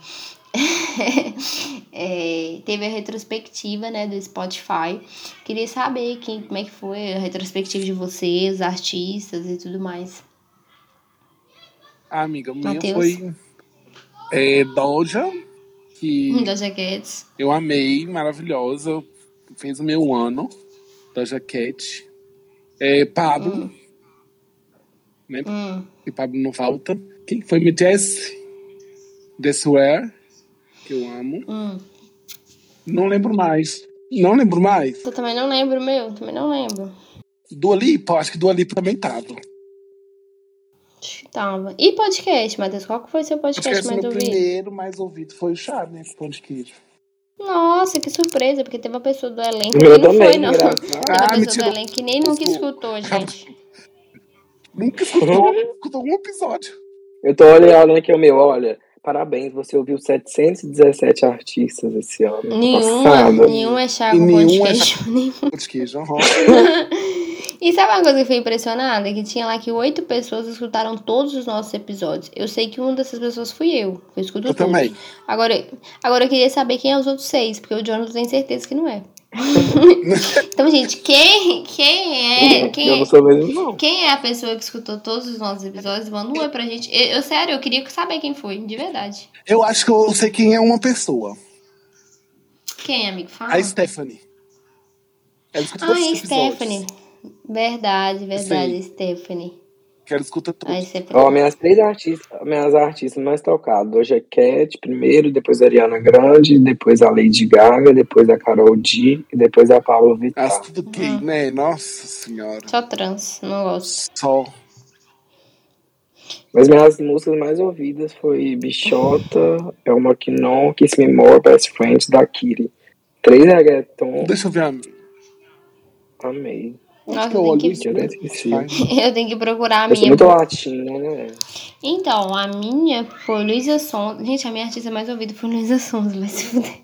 É, teve a retrospectiva, né, do Spotify. Queria saber quem, como é que foi a retrospectiva de vocês, artistas e tudo mais. A amiga minha foi é, Doja, que Da Jaquetes. eu amei, maravilhosa. Fez o meu ano. Doja Cat. É, Pablo. Né? Hum. E Pablo não falta. Quem foi? Me Jess. This Where, que eu amo. Hum. Não lembro mais. Não lembro mais. Eu também não lembro, meu. Também não lembro. Dua Lipa, acho que Dua Lipa também tava. Acho que tava. E podcast, Matheus? Qual que foi seu podcast mais ouvido? primeiro mais ouvido foi o Chá, né? Queijo. Nossa, que surpresa, porque teve uma pessoa do elenco O que não também, foi, não. Teve uma Ah, pessoa do elenco que nem nunca escutou, gente. Nunca escutou, escutou algum episódio. Eu tô olhando aqui o meu, olha. Parabéns, você ouviu 717 artistas esse ano. Nenhuma, Passado. nenhum é chá E com pão de nenhum é queijo. nenhum. Pão de queijo. E sabe uma coisa que eu fiquei impressionada? Que tinha lá que oito pessoas escutaram todos os nossos episódios. Eu sei que uma dessas pessoas fui eu. Eu escuto Eu todos. também. Agora, agora eu queria saber quem é os outros seis, porque o Jonathan tem certeza que não é. então, gente, quem, quem é? Quem Eu é? não sou mesmo, não. Quem é a pessoa que escutou todos os nossos episódios? Manda um oi pra gente. Eu, eu, sério, eu queria saber quem foi, de verdade. Eu acho que eu sei quem é uma pessoa. Quem, amigo? Fala. A Stephanie. Ela Ah, é. Stephanie. Verdade, verdade, Sim. Stephanie. Que ela escuta tudo. A Stephanie. Ó, minhas três artistas, minhas artistas mais tocadas. Hoje é Cat primeiro, depois a Ariana Grande, depois a Lady Gaga, depois a Carol D e depois a Pablo Vittar. As tudo gay, Uhum. né? Nossa senhora. Só trans, não gosto. Só. Mas minhas músicas mais ouvidas foi Bichota, Elma Quinon, Kiss Me More, Best Friends, da Kiri. Três reggaeton, Deixa eu ver a. amei. Onde Nossa, que eu tem olho que- isso? Eu esqueci. Eu tenho que procurar a Eu sou minha. muito latina, né? Então, a minha foi Luísa Sonza. Gente, a minha artista mais ouvida foi Luísa Sonza, vai se fuder.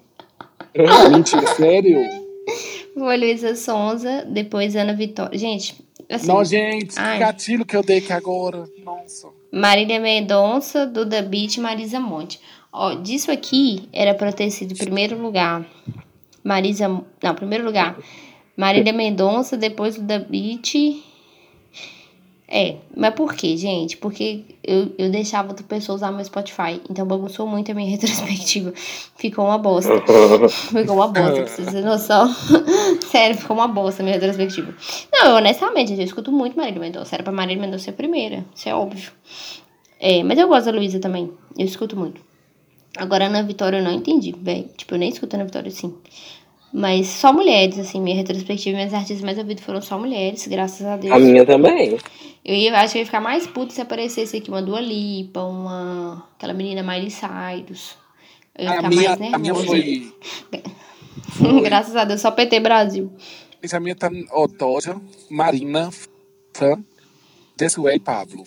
Mentira, sério? Foi Luísa Sonza, depois Ana Vitória. Gente, assim, Não, gente, que Ai. gatilho que eu dei aqui agora. Nossa. Marília Mendonça, Duda Beat e Marisa Monte. Ó, disso aqui era pra ter sido primeiro lugar. Marisa. Não, primeiro lugar. Marília Mendonça, depois Duda Beat. É, mas por quê, gente? Porque eu, eu deixava outra pessoa usar meu Spotify. Então bagunçou muito a minha retrospectiva. Ficou uma bosta. Ficou uma bosta, pra vocês terem noção. Sério, ficou uma bosta a minha retrospectiva. Não, eu, honestamente, eu escuto muito Marília Mendonça. Era pra Marília Mendonça ser a primeira. Isso é óbvio. É, mas eu gosto da Luísa também. Eu escuto muito. Agora, Ana Vitória eu não entendi, velho. Tipo, eu nem escuto Ana Vitória assim. Mas só mulheres, assim, minha retrospectiva, minhas artistas mais ouvidas foram só mulheres, graças a Deus. A minha também. Eu ia, acho que eu ia ficar mais puto se aparecesse aqui uma Dua Lipa, uma. aquela menina Miley Cyrus. Eu ia A ficar minha, mais a minha nervosa. foi. Graças a Deus, só PT Brasil. Gente, A minha tá. Doja, Marina, Fran, Desway e Pablo.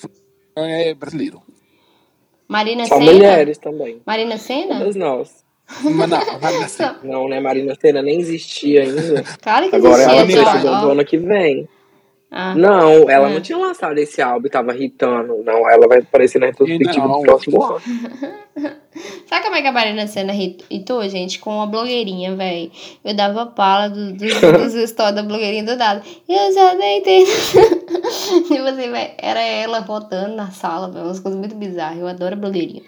É brasileiro. Marina Só Senna? mulheres também. Marina Senna? Todas nós. Mas não, Marina Senna. Não, né? Marina Senna nem existia ainda. Claro que Agora ela existia, precisa ó, do ó. ano que vem. Ah. Não, ela Hum. não tinha lançado esse álbum e tava hitando. Não, ela vai aparecer na retrospectiva do próximo ano. Sabe como é que a Marina Senna hitou, gente? Com uma blogueirinha, velho. Eu dava pala do- do- dos stories da blogueirinha do nada. Eu já deitei. tipo assim, velho. Era ela rotando na sala, velho. Umas coisas muito bizarras. Eu adoro a blogueirinha.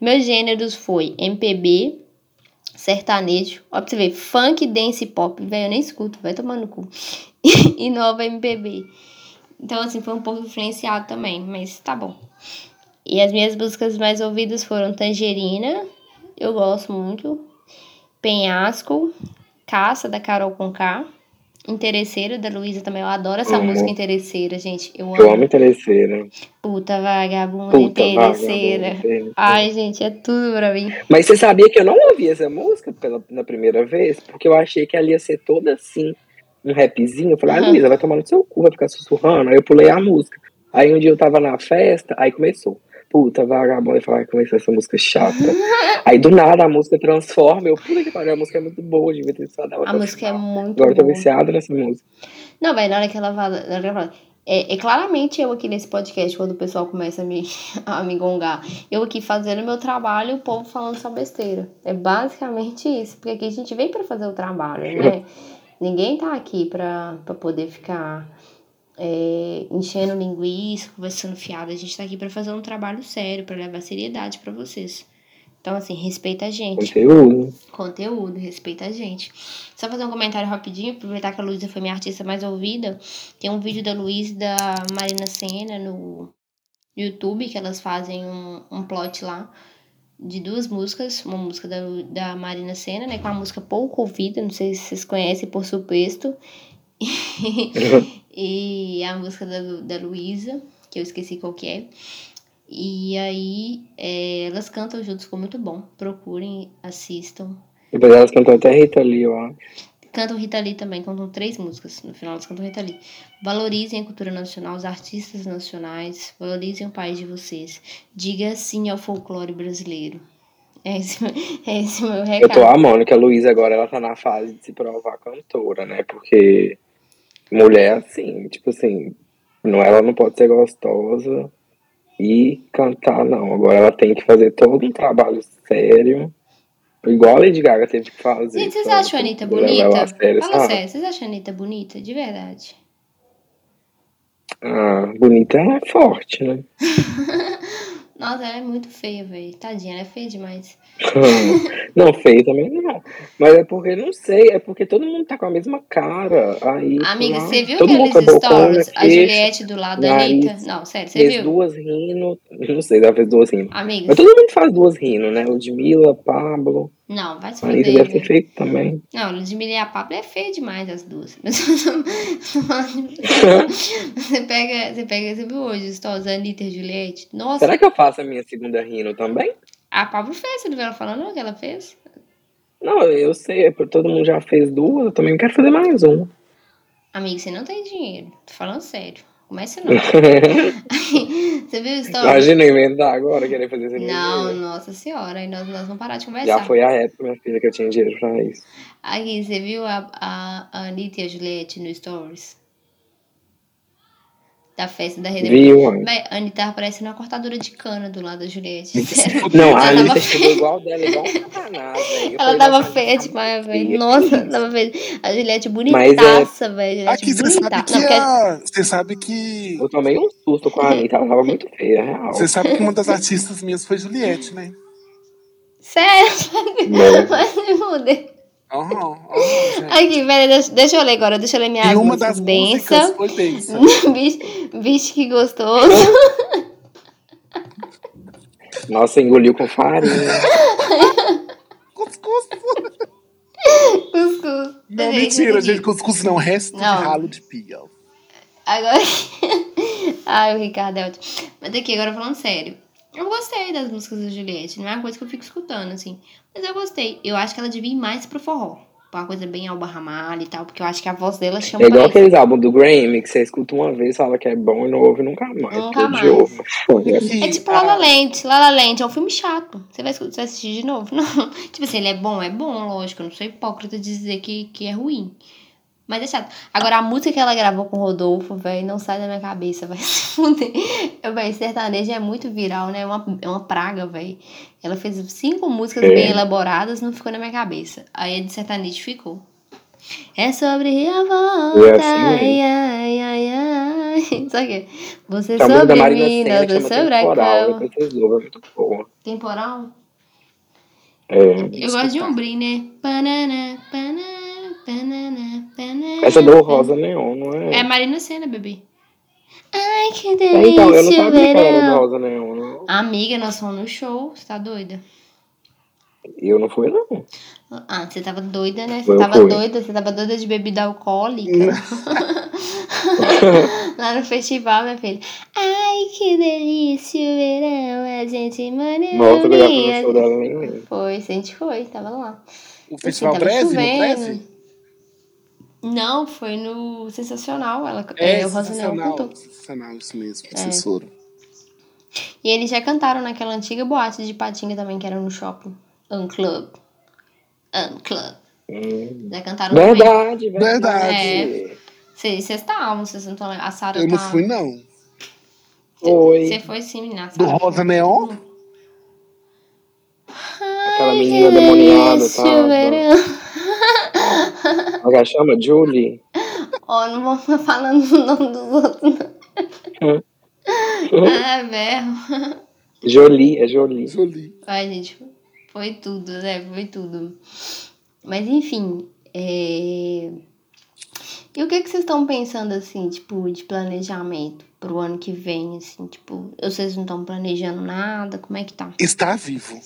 Meus gêneros foi MPB, sertanejo. Ó, pra você ver, funk, dance pop. Velho, eu nem escuto, vai tomar no cu. e nova MPB. Então, assim, foi um pouco influenciado também, mas tá bom. E as minhas músicas mais ouvidas foram Tangerina, eu gosto muito. Penhasco, Caça, da Carol Conká. Interesseira, da Luísa também. Eu adoro essa Amo. música Interesseira, gente. Eu Eu amo amo. interesseira. Puta vagabunda Puta interesseira. vagabunda. Ai, gente, é tudo pra mim. Mas você sabia que eu não ouvi essa música pela, na primeira vez? Porque eu achei que ela ia ser toda assim, um rapzinho. Eu falei, ah, Uhum. Luísa, vai tomar no seu cu, vai ficar sussurrando. Aí eu pulei a música. Aí um dia eu tava na festa, aí começou. Puta, vagabunda. Eu falei, ai, começou essa música chata. aí do nada a música transforma. Eu, puta que pariu, a música é muito boa, devia ter só dado A música é muito Agora eu tô boa. viciado nessa música. Não, velho, na hora que ela fala. na hora que ela fala é, é claramente eu aqui nesse podcast, quando o pessoal começa a me, a me gongar. Eu aqui fazendo meu trabalho e o povo falando só besteira. É basicamente isso. Porque aqui a gente vem pra fazer o trabalho, né? Ninguém tá aqui pra, pra poder ficar é, enchendo linguiça, conversando fiado. A gente tá aqui pra fazer um trabalho sério, pra levar seriedade pra vocês. Então, assim, respeita a gente. Conteúdo. Conteúdo, respeita a gente. Só fazer um comentário rapidinho, aproveitar que a Luísa foi minha artista mais ouvida. Tem um vídeo da Luísa e da Marina Senna no YouTube, que elas fazem um, um plot lá. de duas músicas, uma música da, da Marina Senna, né, com a música pouco ouvida, não sei se vocês conhecem, por suposto, e a música da, da Luísa, que eu esqueci qual que é. E aí, é, elas cantam juntos, ficou muito bom. Procurem, assistam. Depois elas cantam até Rita Lee, ó. Cantam Rita Lee também, cantam três músicas. No final elas cantam Rita Lee. Valorizem a cultura nacional, os artistas nacionais. Valorizem o país de vocês. Diga sim ao folclore brasileiro. É esse, é esse meu Eu tô recado. amando que a Luísa agora ela tá na fase de se provar cantora, né? Porque mulher, assim, tipo assim, não, ela não pode ser gostosa e cantar, não. Agora ela tem que fazer todo um trabalho sério, igual a Lady Gaga teve que fazer. Gente, vocês pra acham a Anitta bonita? sério, Fala sabe? sério, vocês acham a Anitta bonita? De verdade. Ah, bonita é forte, né? Nossa, ela é muito feia, velho. Tadinha, ela é feia demais. não, feio também não. Mas é porque, não sei, é porque todo mundo tá com a mesma cara. Aí, Amiga, você viu aqueles stories? A Juliette do lado da Anitta? Não, sério, você Fez viu? duas rindo. Não sei se ela fez duas rindo. Amiga, Mas todo mundo faz duas rindo, né? Ludmilla, Pablo. Não, vai se fuder, deve ter velho. feito também. Não, Ludmilla e a Pablo é feia demais, as duas. Mas você pega, você pega, você viu hoje da Anitta e Juliette? Nossa, Será que eu faço a minha segunda rindo também? a Pablo fez, você não viu ela falando o que ela fez? Não, eu sei, é porque todo mundo já fez duas, eu também quero fazer mais uma. Amigo, você não tem dinheiro. Tô falando sério. Começa não. você viu o story? Imagina inventar agora, querer fazer segunda Não, nossa senhora, aí nós, nós vamos parar de conversar. Já foi a época, minha filha, que eu tinha dinheiro pra isso. Aqui, você viu a, a, a Anitta e a Juliette no Stories? Da festa da Rede Vi, a Anitta tava parecendo uma cortadora de cana do lado da Juliette. Sério. Não, a Anitta tava chegou igual dela, igual um satanás, velho. Ela tava feia tá demais, velho. Nossa, tava feia. A Juliette Mas bonitaça, velho. Juliette Aqui, você sabe que Não, a... Você sabe que... Eu tomei um susto com a Anitta, ela tava muito feia, real. Você sabe que uma das artistas minhas foi Juliette, né? Sério? Não. Fuder. Aham, gente. Aqui, velho, deixa, deixa eu ler agora. Deixa eu ler minhas E uma das Benção. músicas foi. Bicho, bicho que gostoso. Nossa, engoliu com farinha. Cuscuz. Cuscuz. Não, Peraí, mentira, gente. Cuscuz não. Resto Não. de ralo de pia. Agora. Ai, o Ricardo é ótimo. Mas aqui, agora falando sério. Eu gostei das músicas da Juliette. Não é uma coisa que eu fico escutando, assim. Mas eu gostei. Eu acho que ela devia ir mais pro forró. Pra uma coisa bem Alba Ramalho e tal. Porque eu acho que a voz dela chama É igual aqueles álbuns do Grammy, que você escuta uma vez, fala que é bom e não ouve nunca mais. Nunca porque mais. odiou. Foi. É tipo La La Land. La La Land é um filme chato. Você vai, você vai assistir de novo? Não. Tipo assim, ele é bom? É bom, lógico. Eu não sou hipócrita de dizer que, que é ruim. Mas é chato. Agora, a música que ela gravou com o Rodolfo, velho, não sai da minha cabeça, vai se fuder. Eu, velho, sertanejo é muito viral, né? É uma, é uma praga, velho. Ela fez cinco músicas É. bem elaboradas, não ficou na minha cabeça. Aí a de sertanejo ficou. É sobre a volta, É assim ai, ai, ai, ai. Só que você da sobre mim, sobre a Temporal, é muito boa. Temporal? É. Eu gosto de um brim, né? Panana, panana, panana, panana. Essa do Rosa Neon, não é? É Marina Senna, bebê. Ai, que É, delícia, então, eu não sabia que ela era do verão. Rosa Neon, não. Amiga, nós fomos no show, você tá doida? Eu não fui, não. Ah, você tava doida, né? Você Eu tava fui. doida, você tava doida de bebida alcoólica. Lá no festival, minha filha. Ai, que delícia, o verão, a gente mora Nossa, eu já fui no show dela, nem lembro. Foi, a gente foi, tava lá. O Festival tava Breve, no chovendo. Breve? Não, foi no Sensacional. Ela, É, é, o Rosa Neon sensacional. cantou. Sensacional, isso mesmo. É. Foram. E eles já cantaram naquela antiga boate de Patinga também, que era no shopping. Unclub. Unclub. Hum. Já cantaram também. Verdade, verdade. Verdade. É. Vocês vocês estavam, vocês não estão A Sara Eu não tá- fui, não. Foi. Você foi sim, menina. a Do Rosa. Neon? Aquela menina demoniada, tá? verão. Ela já chama Julie. Ó, não vou ficar falando o nome dos outros, não. Ah, berro. Jolie, é Jolie. Jolie. Ai, gente, foi tudo, né? Foi tudo. Mas enfim, é... E o que, que vocês estão pensando, assim, tipo, de planejamento pro ano que vem, assim, tipo, vocês não estão planejando nada? Como é que tá? Está vivo.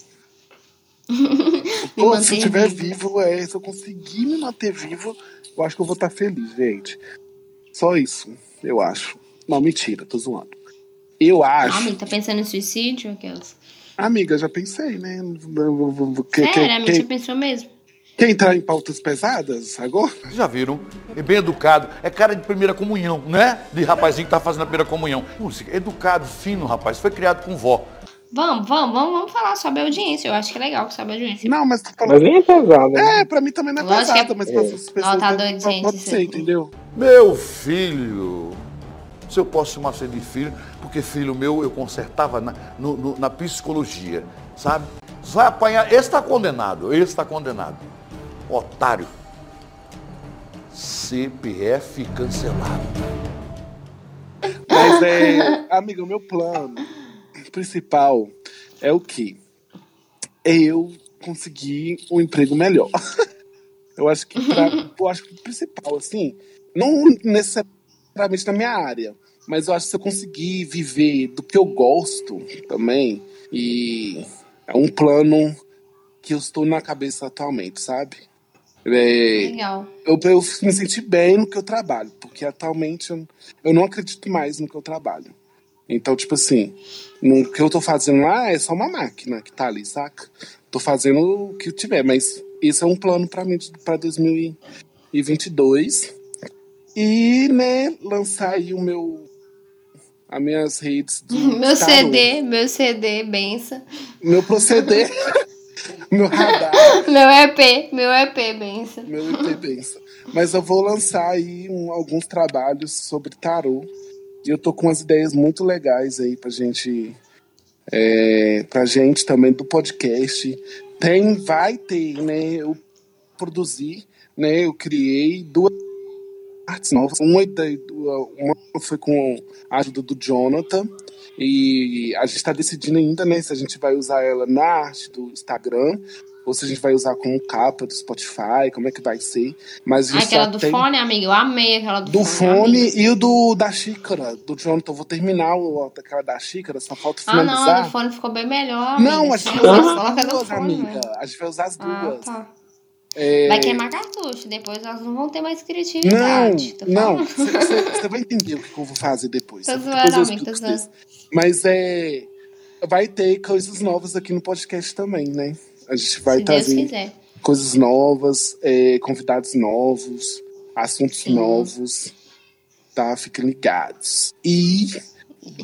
Pô, se eu estiver vivo. é, se eu conseguir me manter vivo, eu acho que eu vou estar feliz, gente. Só isso, eu acho. Não, mentira, tô zoando. Eu Ah, acho. amiga, tá pensando em suicídio? Aquelas. Amiga, já pensei, né? Quer, Sério, quer, a minha quer, já pensou mesmo? quer entrar em pautas pesadas agora? Já viram? É bem educado. É cara de primeira comunhão, né? De rapazinho que tá fazendo a primeira comunhão. Música, educado, fino, rapaz. Foi criado com vó. Vamos, vamos, vamos, vamos falar sobre a audiência. Eu acho que é legal que sobe a audiência. Não, mas tu falou. Mas nem é pesado, né? É, pra mim também não é Lógico pesada, que é- mas pra essas pessoas. Nota né, dois, gente, pode ser, entendeu? Meu filho. Se eu posso chamar você de filho, porque filho meu eu consertava na, no- no- na psicologia, sabe? Vai apanhar. Esse está condenado, esse está condenado. Otário. CPF cancelado. Mas é, amiga, o meu plano principal é o quê? É eu conseguir um emprego melhor. Eu acho que pra, eu acho que o principal, assim, não necessariamente na minha área, mas eu acho que se eu conseguir viver do que eu gosto também, e é um plano que eu estou na cabeça atualmente, sabe? É, Legal. eu, eu me senti bem no que eu trabalho, porque atualmente eu, eu não acredito mais no que eu trabalho. Então, tipo assim, no que eu tô fazendo lá é só uma máquina que tá ali, saca? Tô fazendo o que tiver, mas esse é um plano pra mim pra 2022. E, né, lançar aí o meu. As minhas redes do. Meu tarô. CD, meu CD, benção. Meu proceder. meu radar. Meu EP, meu EP, benção. Meu EP pensa. Mas eu vou lançar aí um- alguns trabalhos sobre tarô. Eu tô com umas ideias muito legais aí pra gente. É, pra gente também do podcast. Tem, vai ter, né? Eu produzi, né? Eu criei duas artes novas. Uma, uma foi com a ajuda do Jonathan. E a gente está decidindo ainda, né, se a gente vai usar ela na arte do Instagram ou se a gente vai usar como capa do Spotify, como é que vai ser. Mas Ah, aquela do tem fone, amiga. Eu amei aquela do, do fone. fone amiga. e o do da xícara, do Jonathan. Eu vou terminar o, aquela da xícara, só falta Ah, não, a finalizar. do fone ficou bem melhor. Amiga. Não, a gente vai usar as do duas, fone, amiga. né? A gente vai usar as Ah, duas. tá. É, Vai queimar cartucho, depois elas não vão ter mais Não, criatividade. Não. falando. Você vai entender o que eu vou fazer depois. Tô zoando, amigo, tô zoando. Mas é. Vai ter coisas novas aqui no podcast também, né? A gente vai Se trazer coisas novas, é, convidados novos, assuntos Sim. novos. Tá? Fiquem ligados. E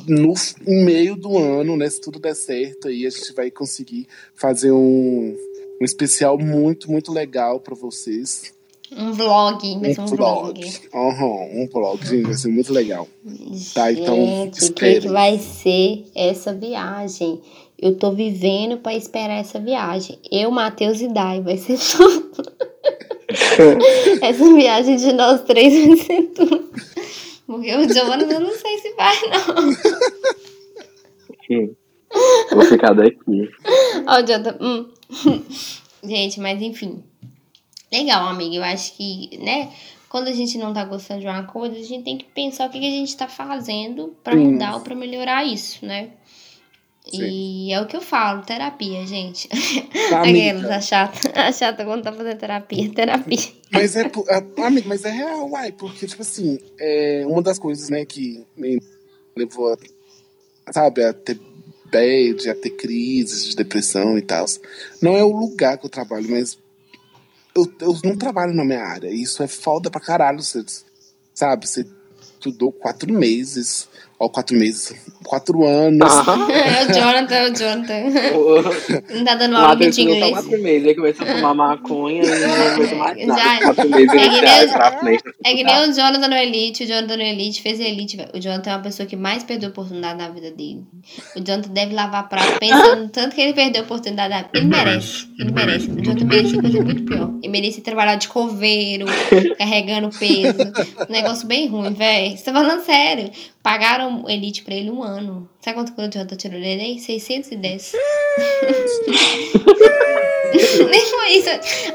no meio do ano, né? Se tudo der certo, aí a gente vai conseguir fazer um, um especial muito, muito legal pra vocês. Um vlog, vai ser um vlog. Aham, um vlog, gente, vai ser muito legal. Tá, então, Gente, o que, que vai ser essa viagem? Eu tô vivendo pra esperar essa viagem. Eu, Matheus e Dai, vai ser tudo. essa viagem de nós três vai ser tudo. Porque o Jonas eu não sei se vai, não. Vou ficar daqui. Ó, o Jonathan. hum. Gente, mas enfim. Legal, amiga. Eu acho que, né? Quando a gente não tá gostando de uma coisa, a gente tem que pensar o que, que a gente tá fazendo pra Sim. mudar ou pra melhorar isso, né? E é o que eu falo, terapia, gente. Amiga. Aquelas, a chata, a chata quando tá fazendo terapia, terapia. Mas é, amigo, mas é real, uai, porque, tipo assim, é uma das coisas, né, que me levou a, sabe, a ter bad, a ter crises de depressão e tal. Não é o lugar que eu trabalho, mas eu, eu não trabalho na minha área. Isso é foda pra caralho, você, sabe? Você estudou quatro meses, ó, quatro meses, quatro anos. É o Jonathan, é o Jonathan. Não tá dando aula de inglês. quatro meses, ele começou a tomar maconha e não aguenta mais nada. Já- Quatro meses É ele que nem- pra frente. É que nem o Jonathan no Elite, o Jonathan no Elite fez Elite. O Jonathan é uma pessoa que mais perdeu oportunidade na vida dele. O Jonathan deve lavar prato pensando tanto que ele perdeu oportunidade na vida. Ele merece, ele merece. O Jonathan merecia coisa muito pior. Ele merecia trabalhar de coveiro, carregando peso. Um negócio bem ruim, velho. Você tá falando sério. Pagaram o Elite pra ele um ano. Sabe quanto que o Jonathan tirou dele aí? 610. nem foi isso.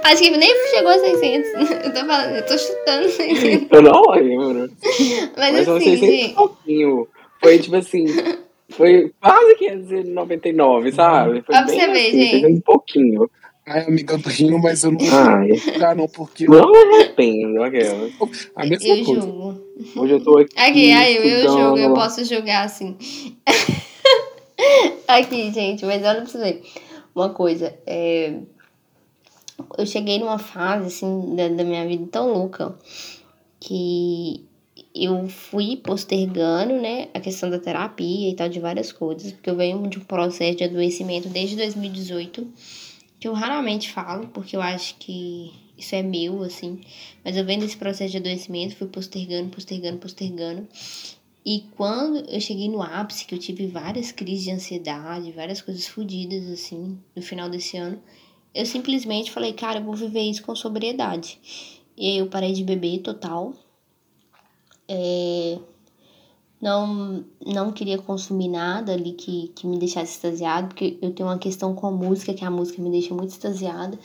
Acho que nem chegou a 600. Eu tô falando, eu tô chutando 600. Eu não lembro. Mas, Mas eu não assim, sei se gente. pouquinho. Foi tipo assim, Foi quase 599, sabe? Foi Ó pra bem você ver, assim, gente. um pouquinho. Ai, amiga, eu rio, mas eu não vou Ai. julgar, não, porque Não me arrependo, aquela. a mesma Eu coisa. julgo. Hoje eu tô aqui. Aqui, aí eu, eu julgo, eu posso julgar assim. Aqui, gente, mas olha pra você ver. Uma coisa, é, eu cheguei numa fase, assim, da, da minha vida tão louca que eu fui postergando, né, a questão da terapia e tal, de várias coisas, porque eu venho de um processo de adoecimento desde 2018, que eu raramente falo, porque eu acho que isso é meu, assim, mas eu venho desse processo de adoecimento, fui postergando, postergando, postergando, e quando eu cheguei no ápice, que eu tive várias crises de ansiedade, várias coisas fodidas, assim, no final desse ano, eu simplesmente falei, cara, eu vou viver isso com sobriedade. E aí eu parei de beber total. É, não, não queria consumir nada ali que, que me deixasse extasiado, porque eu tenho uma questão com a música, que a música me deixa muito extasiada.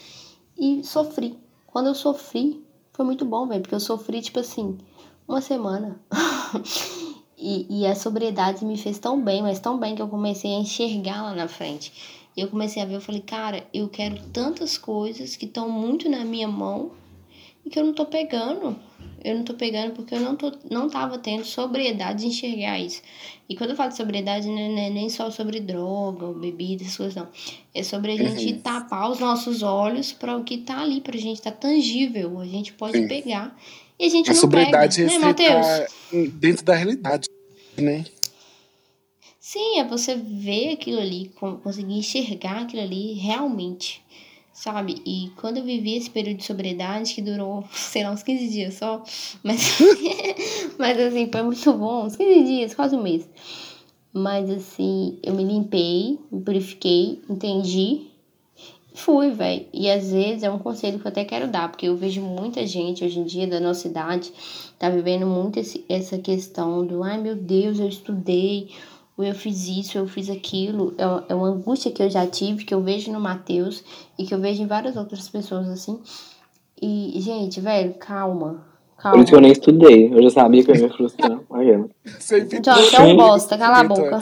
E sofri. Quando eu sofri, foi muito bom, velho, porque eu sofri, tipo assim, uma semana. e, e a sobriedade me fez tão bem, mas tão bem que eu comecei a enxergar lá na frente. E eu comecei a ver, eu falei, cara, eu quero tantas coisas que estão muito na minha mão e que eu não tô pegando. Eu não tô pegando porque eu não, tô, não tava tendo sobriedade de enxergar isso. E quando eu falo de sobriedade, não é, não é nem só sobre droga ou bebida, essas coisas, não. É sobre a gente Uhum. tapar os nossos olhos para o que tá ali, pra gente tá tangível. A gente pode Sim. pegar e a gente A não sobriedade pega. é Né, Matheus? dentro da realidade, né? Sim, é você ver aquilo ali, con- conseguir enxergar aquilo ali realmente, sabe? E quando eu vivi esse período de sobriedade, que durou, sei lá, uns 15 dias só, mas, mas assim, foi muito bom, uns 15 dias, quase um mês. Mas assim, eu me limpei, me purifiquei, entendi, fui, velho. E às vezes é um conselho que eu até quero dar, porque eu vejo muita gente hoje em dia da nossa idade tá vivendo muito esse, essa questão do ai meu Deus, eu estudei, ou eu fiz isso, eu fiz aquilo. É, uma- é uma angústia que eu já tive, que eu vejo no Matheus e que eu vejo em várias outras pessoas assim. E, gente, velho, calma. Por isso que eu Calma. nem estudei. Eu já sabia que eu ia me frustrar. Evitou. John, você é um bosta, cala a boca.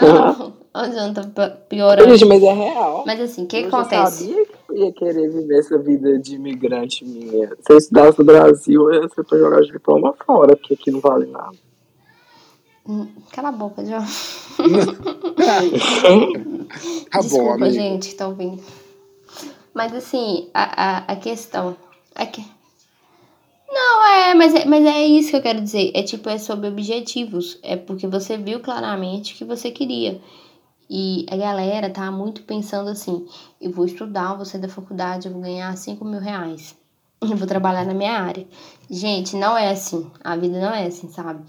Não, Ó, John, tá pi- piorando. Gente, mas é real. Mas assim, o que eu acontece? sabia que eu ia querer viver essa vida de imigrante minha. Se eu estudasse no Brasil, eu ia ser pra jogar de diploma fora, porque aqui não vale nada. Hum, Cala a boca, John. Tá bom, Desculpa, amigo. gente, tá ouvindo. Mas assim, a, a, a questão. É que... Não, é mas, é, mas é isso que eu quero dizer. É tipo, é sobre objetivos. É porque você viu claramente o que você queria. E a galera tá muito pensando assim: eu vou estudar, vou sair da faculdade, eu vou ganhar 5 mil reais. Eu vou trabalhar na minha área. Gente, não é assim. A vida não é assim, sabe?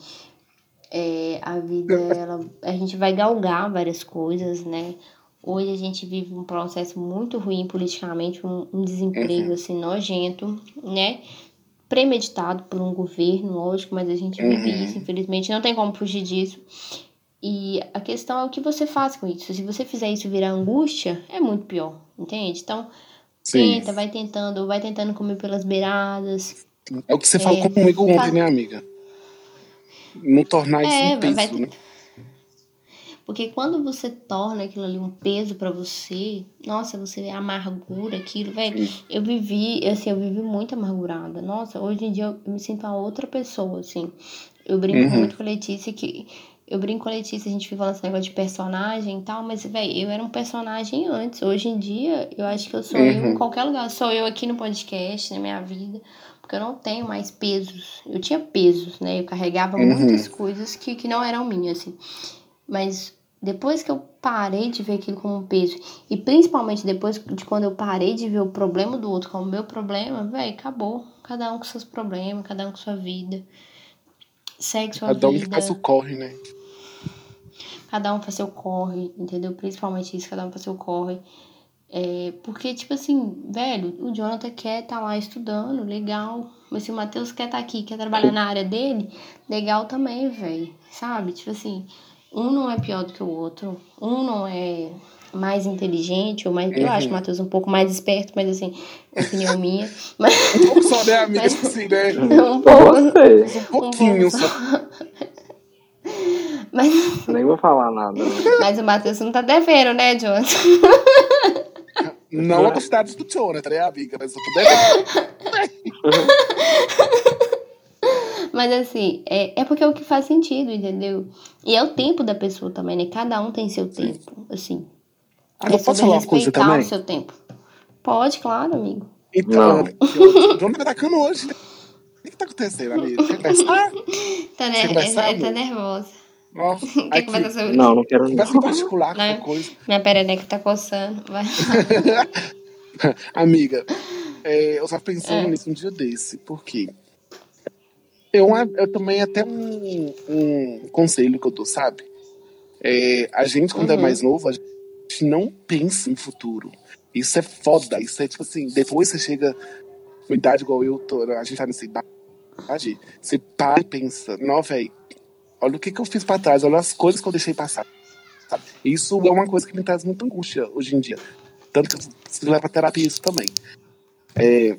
É, a vida, ela, a gente vai galgar várias coisas, né? Hoje a gente vive um processo muito ruim politicamente, um, um desemprego Uhum. assim nojento, né? Premeditado por um governo, lógico, mas a gente vive Uhum. isso, infelizmente, não tem como fugir disso. E a questão é o que você faz com isso. Se você fizer isso virar angústia, é muito pior, entende? Então, Sim. tenta, vai tentando, vai tentando comer pelas beiradas. É o que você falou comigo ontem, né, amiga? Não tornar isso É, um peso, vai- né? Porque quando você torna aquilo ali um peso pra você, nossa, você vê amargura, aquilo, velho. Eu vivi, assim, eu vivi muito amargurada. Nossa, hoje em dia eu me sinto uma outra pessoa, assim. Eu brinco Uhum. muito com a Letícia que. Eu brinco com a Letícia, a gente fica falando esse negócio de personagem e tal, mas, velho, eu era um personagem antes. Hoje em dia, eu acho que eu sou eu Uhum. em qualquer lugar. Sou eu aqui no podcast, na minha vida. Porque eu não tenho mais pesos. Eu tinha pesos, né? Eu carregava Uhum. muitas coisas que, que não eram minhas, assim. Mas depois que eu parei de ver aquilo como um peso, e principalmente depois de quando eu parei de ver o problema do outro como meu problema, velho, acabou. Cada um com seus problemas, cada um com sua vida. Segue sua Cada um vida. faz o corre, né? Cada um faz seu corre, entendeu? Principalmente isso, cada um faz seu corre. É, porque, tipo assim, velho, o Jonathan quer estar lá estudando, legal. Mas se o Matheus quer estar aqui, quer trabalhar na área dele, legal também, velho. Sabe? Tipo assim, um não é pior do que o outro. Um não é mais inteligente, ou mais. Eu Uhum. acho o Matheus um pouco mais esperto, mas assim, opinião minha. Mas, Um pouco só, né, amiga? Mas- Tipo assim, né? um pouco. Um pouquinho só. Mas, Nem vou falar nada. né? mas o Matheus não tá devendo, né, Jonathan? Não a quantidade do Jonathan, né, amiga? Mas eu tô devendo. Mas assim, é, é porque é o que faz sentido, entendeu? E é o tempo da pessoa também, né? Cada um tem seu tempo, assim. Ah, é posso falar uma coisa respeitar também? o seu tempo. Pode, claro, amigo. Então, Jonathan tá atacando hoje. né? O que que tá acontecendo? Quer conversar? Tá, Quer conversar, tá nervosa. Ó, Quer aqui, conversar sobre isso? Não, não quero não. particular, Né? qualquer coisa. Minha perereca tá coçando. Vai. Amiga, é, eu tava pensando É. nisso um dia desse, por quê? Eu, eu também até um, um conselho que eu dou, sabe? É, a gente, quando é Uhum. mais novo, a gente não pensa em futuro. Isso é foda. Isso é tipo assim, depois você chega com idade igual eu, tô, a gente tá nessa idade, você para e pensa, não, velho, olha o que, que eu fiz pra trás, olha as coisas que eu deixei passar. sabe? Isso é uma coisa que me traz muita angústia hoje em dia. Tanto que eu preciso levar pra terapia isso também. É,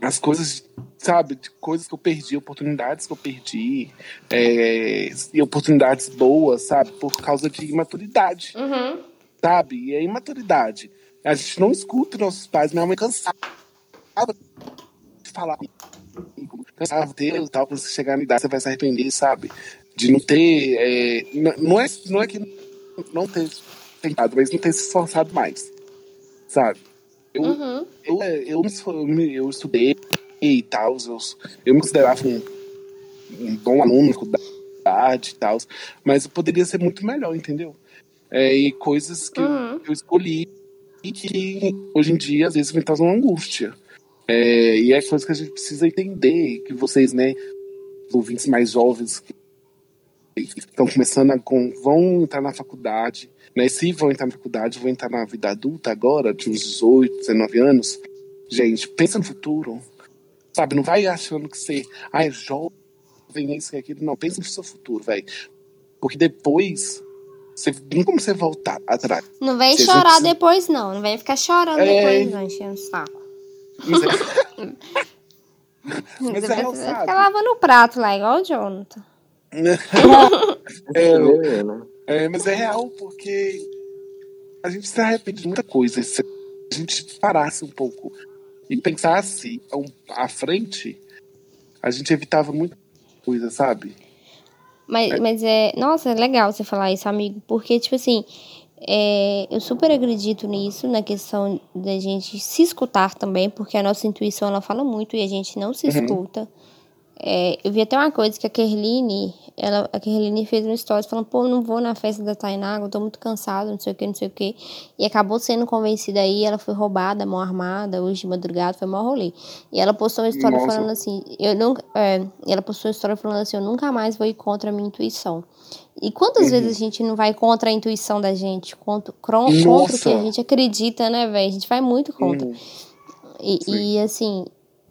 as coisas, sabe, de coisas que eu perdi, oportunidades que eu perdi, é, e oportunidades boas, sabe, por causa de imaturidade, Uhum. sabe? E é imaturidade. A gente não escuta nossos pais, minha mãe cansava de falar comigo, cansava de ter e tal, quando você chegar na idade você vai se arrepender, sabe? De não ter, é, não, é, não é que não ter tentado, mas não ter se esforçado mais, sabe? Eu, Uhum. eu, é, eu, eu eu estudei e tal, eu, eu me considerava um, um bom aluno na faculdade e tal, mas eu poderia ser muito melhor, entendeu? É, e coisas que eu- Uhum. eu escolhi e que hoje em dia às vezes me trazem uma angústia. É, e é coisa que a gente precisa entender, que vocês, né, ouvintes mais jovens que estão começando a com, vão entrar na faculdade, né? Se vão entrar na faculdade, vão entrar na vida adulta agora, de uns 18, 19 anos. Gente, pensa no futuro. Sabe, não vai achando que você ah, é jovem, isso e aquilo. Não, pensa no seu futuro, velho. Porque depois você não como você voltar atrás. Não vem a chorar gente- depois, não. Não vem ficar chorando É. depois, não, enchendo o saco. Mas é, Mas Você é vai, real, vai sabe? ficar lavando o prato lá, igual o Jonathan. É, eu- Menina. É, mas é real, porque a gente se arrepende de muita coisa. Se a gente parasse um pouco e pensasse à frente, a gente evitava muita coisa, sabe? Mas, mas é. Nossa, é legal você falar isso, amigo. Porque, tipo assim, é, eu super acredito nisso, na questão da gente se escutar também, porque a nossa intuição ela fala muito e a gente não se Uhum. escuta. É, eu vi até uma coisa que a Kerline, ela, a Kerline fez um stories falando, pô, não vou na festa da Tainá, eu tô muito cansada, não sei o que, não sei o que. E acabou sendo convencida aí, ela foi roubada, mão armada, hoje de madrugada, foi maior rolê. E ela postou uma história Nossa. falando assim, eu nunca. É, ela postou uma história falando assim, eu nunca mais vou ir contra a minha intuição. E quantas Uhum. vezes a gente não vai contra a intuição da gente, contra, contra o que a gente acredita, né, velho? A gente vai muito contra. Uhum. E, e, assim,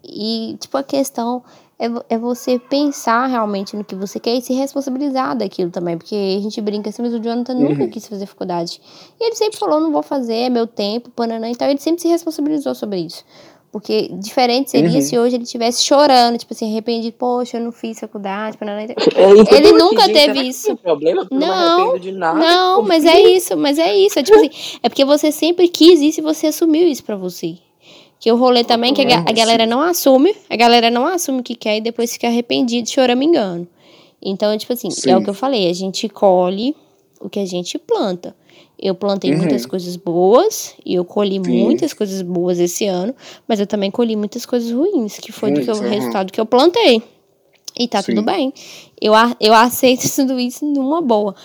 e tipo, a questão é, é você pensar realmente no que você quer e se responsabilizar daquilo também. Porque a gente brinca assim, mas o Jonathan nunca Uhum. quis fazer faculdade. E ele sempre falou, não vou fazer, é meu tempo, pananã. Então ele sempre se responsabilizou sobre isso. Porque diferente seria Uhum. se hoje ele estivesse chorando, tipo assim, arrependido, poxa, eu não fiz faculdade, pananã. É Ele nunca teve isso. problema? Não Não, mas que- é isso, mas é isso. É tipo assim, é porque você sempre quis isso e você assumiu isso pra você. Que o rolê também, que a, a galera não assume, a galera não assume o que quer e depois fica arrependido, chora, me engano. Então, tipo assim, é Sim. o que eu falei, a gente colhe o que a gente planta. Eu plantei Uhum. muitas coisas boas e eu colhi Sim. muitas coisas boas esse ano, mas eu também colhi muitas coisas ruins, que foi do que o aham. resultado que eu plantei. E tá Sim. tudo bem. Eu, eu aceito tudo isso numa boa.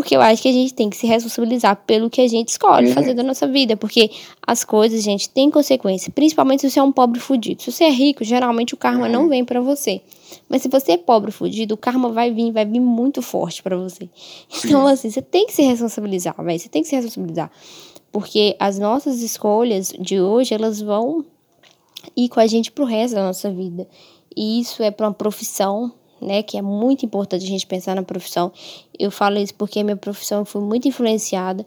Porque eu acho que a gente tem que se responsabilizar pelo que a gente escolhe Uhum. fazer da nossa vida. Porque as coisas, gente, têm consequência. Principalmente se você é um pobre fudido. Se você é rico, geralmente o karma Uhum. não vem pra você. Mas se você é pobre fudido, o karma vai vir, vai vir muito forte pra você. Então, assim, você tem que se responsabilizar, velho. Você tem que se responsabilizar. Porque as nossas escolhas de hoje, elas vão ir com a gente pro resto da nossa vida. E isso é para uma profissão, né, que é muito importante a gente pensar na profissão. Eu falo isso porque a minha profissão foi muito influenciada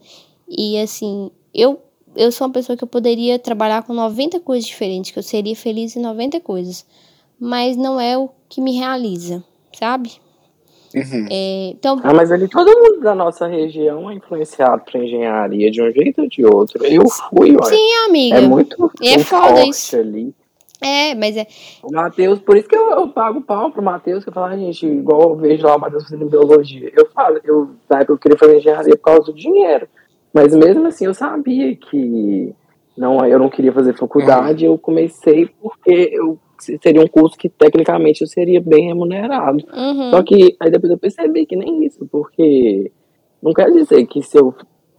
e assim, eu eu sou uma pessoa que eu poderia trabalhar com 90 coisas diferentes, que eu seria feliz em 90 coisas, mas não é o que me realiza, sabe? Uhum. É, então, Ah, mas ali todo mundo da nossa região é influenciado pra engenharia de um jeito ou de outro. Eu fui, ué. sim, amiga. É muito, é muito foda forte isso. ali. É, mas é. O Matheus, por isso que eu, eu pago pau pro Matheus, que eu falo, ah, gente, igual eu vejo lá o Matheus fazendo biologia. Eu falo, eu, na época eu queria fazer engenharia por causa do dinheiro. Mas mesmo assim eu sabia que não, eu não queria fazer faculdade, eu comecei porque eu seria um curso que tecnicamente eu seria bem remunerado. Uhum. Só que aí depois eu percebi que nem isso, porque não quer dizer que se eu,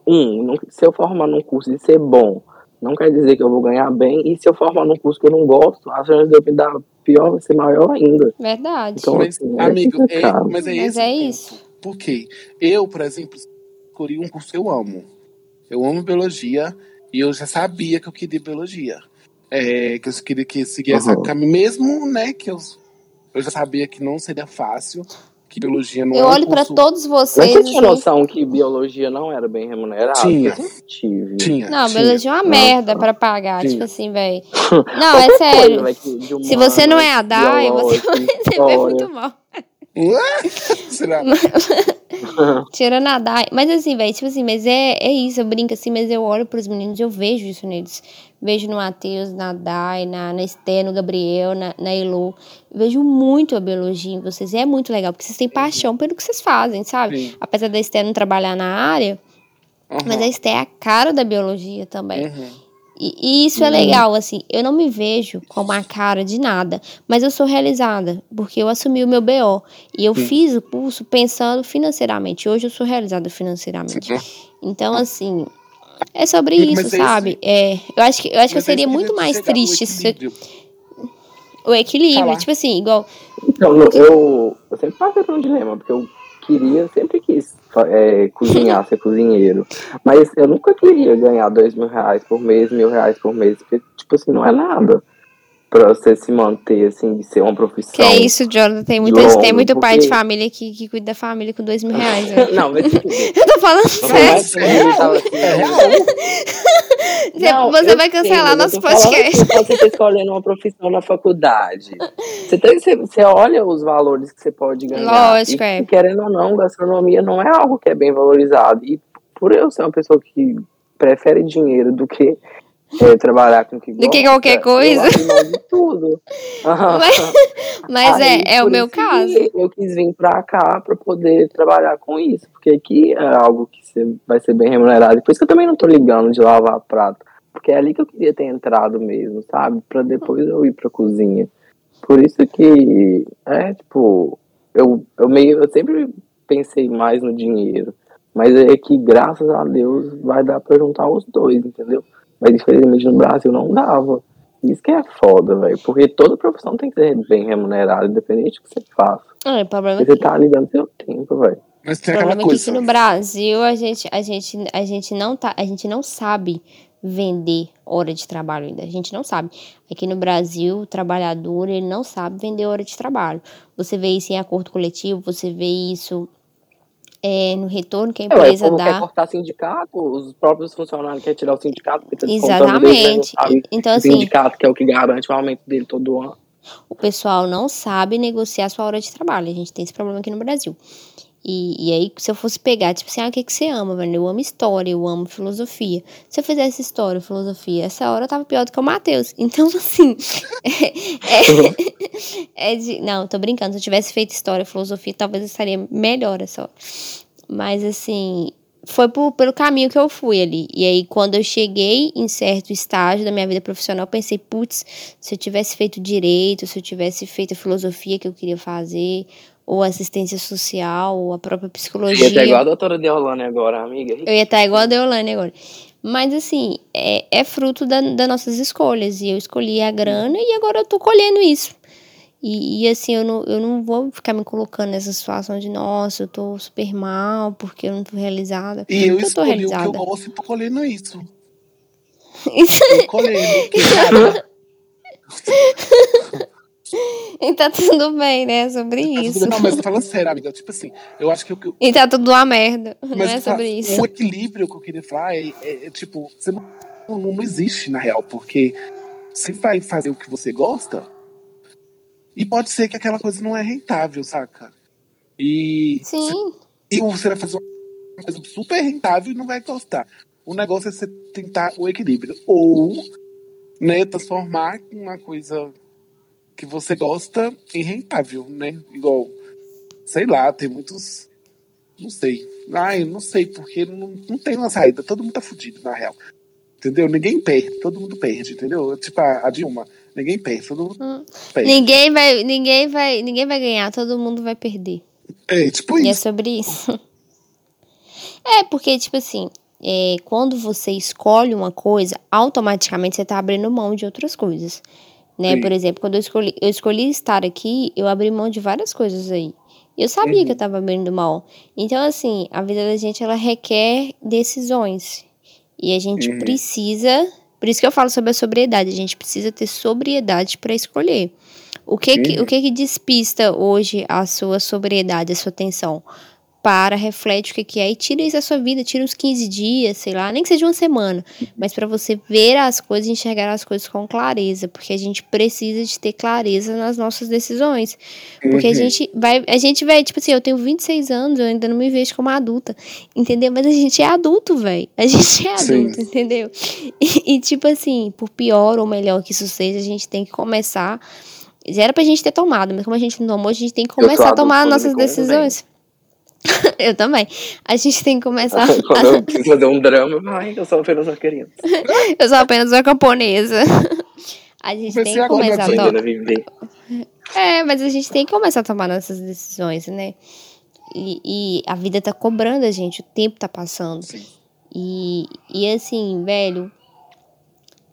um, não- se eu formar num curso e ser bom, não quer dizer que eu vou ganhar bem, e se eu formar num curso que eu não gosto, a chance de eu me dar pior vai ser maior ainda. Verdade. Então, Mas, assim, é amigo, é, mas é Mas esse é isso. Por quê? Eu, por exemplo, escolhi um curso que eu amo. Eu amo biologia e eu já sabia que eu queria biologia. É, que eu queria que seguir essa Uhum. caminho, mesmo, né, que eu, eu já sabia que não seria fácil, que biologia não Eu é um olho pra curso... todos Mas vocês. você tinha assim, noção que biologia não era bem remunerado? Tinha. Tive. Tinha, Não, tinha. biologia é uma merda pra pagar. Tinha. Tipo assim, velho. Não, é sério. coisa, que de Se você não é a Dai, você vai receber muito mal. Será? Tirando a Dai. Mas assim, velho, tipo assim, mas é, é isso, eu brinco assim, mas eu olho pros meninos e eu vejo isso neles. Vejo no Matheus, na Dai, na, na Esther, no Gabriel, na, na Elo. Vejo muito a biologia em vocês. E é muito legal, porque vocês têm paixão pelo que vocês fazem, sabe? Sim. Apesar da Esther não trabalhar na área, mas a Esther é a cara da biologia também. Uhum. E, e isso é legal, assim, eu não me vejo como a cara de nada, mas eu sou realizada, porque eu assumi o meu BO. E eu fiz o curso pensando financeiramente. Hoje eu sou realizada financeiramente. Então, assim, é sobre Mas isso, é sabe? É, eu acho que eu acho que eu é seria muito mais triste se eu- o equilíbrio, Falar. tipo assim, igual. Então, eu, eu sempre passei por um dilema, porque eu queria, sempre quis é, cozinhar, ser cozinheiro. Mas eu nunca queria ganhar dois mil reais por mês, mil reais por mês, porque, tipo assim, não é nada pra você se manter, assim, de ser uma profissão. Que é isso, Jonathan? Tem, muita, longo, tem muito pai de porque- família que, que cuida da família com dois mil reais. né? Não, mas Eu tô falando sério. é assim, É real. Você, Não, você vai sei, cancelar mas nosso podcast. assim, quando você tá escolhendo uma profissão na faculdade. Você, tem, você, você olha os valores que você pode ganhar. Lógico, e, é. Querendo ou não, gastronomia não é algo que é bem valorizado. E por eu ser uma pessoa que prefere dinheiro do que é, trabalhar com o que Do que gosta, qualquer coisa. Eu de tudo. Mas, mas Aí, é, é o meu caso. Eu quis vir pra cá pra poder trabalhar com isso, porque aqui é algo que você vai ser bem remunerado. Por isso que eu também não tô ligando de lavar prato, porque é ali que eu queria ter entrado mesmo, sabe? Pra depois eu ir pra cozinha. Por isso que é tipo, eu, eu meio eu sempre pensei mais no dinheiro, mas é que graças a Deus vai dar pra juntar os dois, entendeu? Mas infelizmente no Brasil não dava. Isso que é foda, velho. Porque toda profissão tem que ser bem remunerada, independente do que você faça. Ah, o problema você tá ali dando seu tempo, velho. Mas tem O aquela problema é que aqui coisa. no Brasil a gente, a gente, a gente não tá, a gente não sabe vender hora de trabalho ainda. A gente não sabe. Aqui no Brasil, o trabalhador, ele não sabe vender hora de trabalho. Você vê isso em acordo coletivo, você vê isso é, no retorno que a É, o empresa quer dá. cortar sindicato, os próprios funcionários querem tirar o sindicato, porque tá descontando deles, né? Exatamente. Então, o assim, sindicato, que é o que garante o aumento dele todo ano. o pessoal não sabe negociar sua hora de trabalho. A gente tem esse problema aqui no Brasil. E, e aí, se eu fosse pegar, tipo assim, ah, o que, que você ama, velho? Eu amo história, eu amo filosofia. Se eu fizesse história, filosofia, essa hora eu tava pior do que o Matheus. Então, assim, é, é de. Não, tô brincando. Se eu tivesse feito história, filosofia, talvez eu estaria melhor essa hora. Mas, assim, foi por, pelo caminho que eu fui ali. E aí, quando eu cheguei em certo estágio da minha vida profissional, pensei, putz, se eu tivesse feito direito, se eu tivesse feito a filosofia que eu queria fazer, ou assistência social, ou a própria Ia psicologia. ser igual a doutora Deolane agora, amiga. Eu ia estar igual a Deolane agora. Mas, assim, é, é fruto da, das nossas escolhas. E eu escolhi a grana e agora eu tô colhendo isso. E, e, assim, eu não, eu não vou ficar me colocando nessa situação de, nossa, eu tô super mal porque eu não tô realizada. E eu tô escolhi o que eu realizada. gosto e tô colhendo isso. Tô colhendo. que, cara, E tá tudo bem, né? Sobre tá tudo isso. bem. Não, mas tô falando sério, amiga. Tipo assim, eu acho que o que eu- E tá tudo uma merda. Não Mas é tá- sobre isso. o equilíbrio que eu queria falar é, é- é, tipo, você não, não, não existe na real, porque você vai fazer o que você gosta e pode ser que aquela coisa não é rentável, saca? E, Sim. e você vai fazer uma coisa super rentável e não vai gostar. O negócio é você tentar o equilíbrio. Ou né, transformar uma coisa que você gosta em rentável, né? Igual, sei lá, tem muitos. Não sei. Ai, não sei, porque não, não tem uma saída. Todo mundo tá fudido, na real. Entendeu? Ninguém perde, todo mundo perde, entendeu? Tipo a, a Dilma, ninguém perde, todo mundo perde. Ninguém vai, ninguém vai, ninguém vai ganhar, todo mundo vai perder. É, tipo E é isso. sobre isso. É, porque, tipo assim, é, quando você escolhe uma coisa, automaticamente você tá abrindo mão de outras coisas. Né? Sim. Por exemplo, quando eu escolhi, eu escolhi estar aqui, eu abri mão de várias coisas aí. Eu sabia Uhum. que eu tava abrindo mão. Então, assim, a vida da gente, ela requer decisões. E a gente Uhum. precisa. Por isso que eu falo sobre a sobriedade. A gente precisa ter sobriedade para escolher. O que que, Uhum. o que que despista hoje a sua sobriedade, a sua atenção? Para, reflete o que que é e tira isso da sua vida, tira uns 15 dias, sei lá, nem que seja uma semana, mas para você ver as coisas e enxergar as coisas com clareza, porque a gente precisa de ter clareza nas nossas decisões. Porque a Uhum. gente vai, a gente vai, tipo assim, eu tenho 26 anos, eu ainda não me vejo como adulta, entendeu? Mas a gente é adulto, velho. A gente é Sim. adulto, entendeu? E, e, tipo assim, por pior ou melhor que isso seja, a gente tem que começar. Já era pra gente ter tomado, mas como a gente não tomou, a gente tem que começar a tomar nossas decisões. eu também. A gente tem que começar. Quando eu preciso fazer um drama, ai, eu sou apenas uma criança. eu sou apenas uma camponesa. A gente tem que começar a Aprendendo a tomar. viver. É, mas a gente tem que começar a tomar nossas decisões, né? E, e a vida tá cobrando a gente, o tempo tá passando. E, e assim, velho,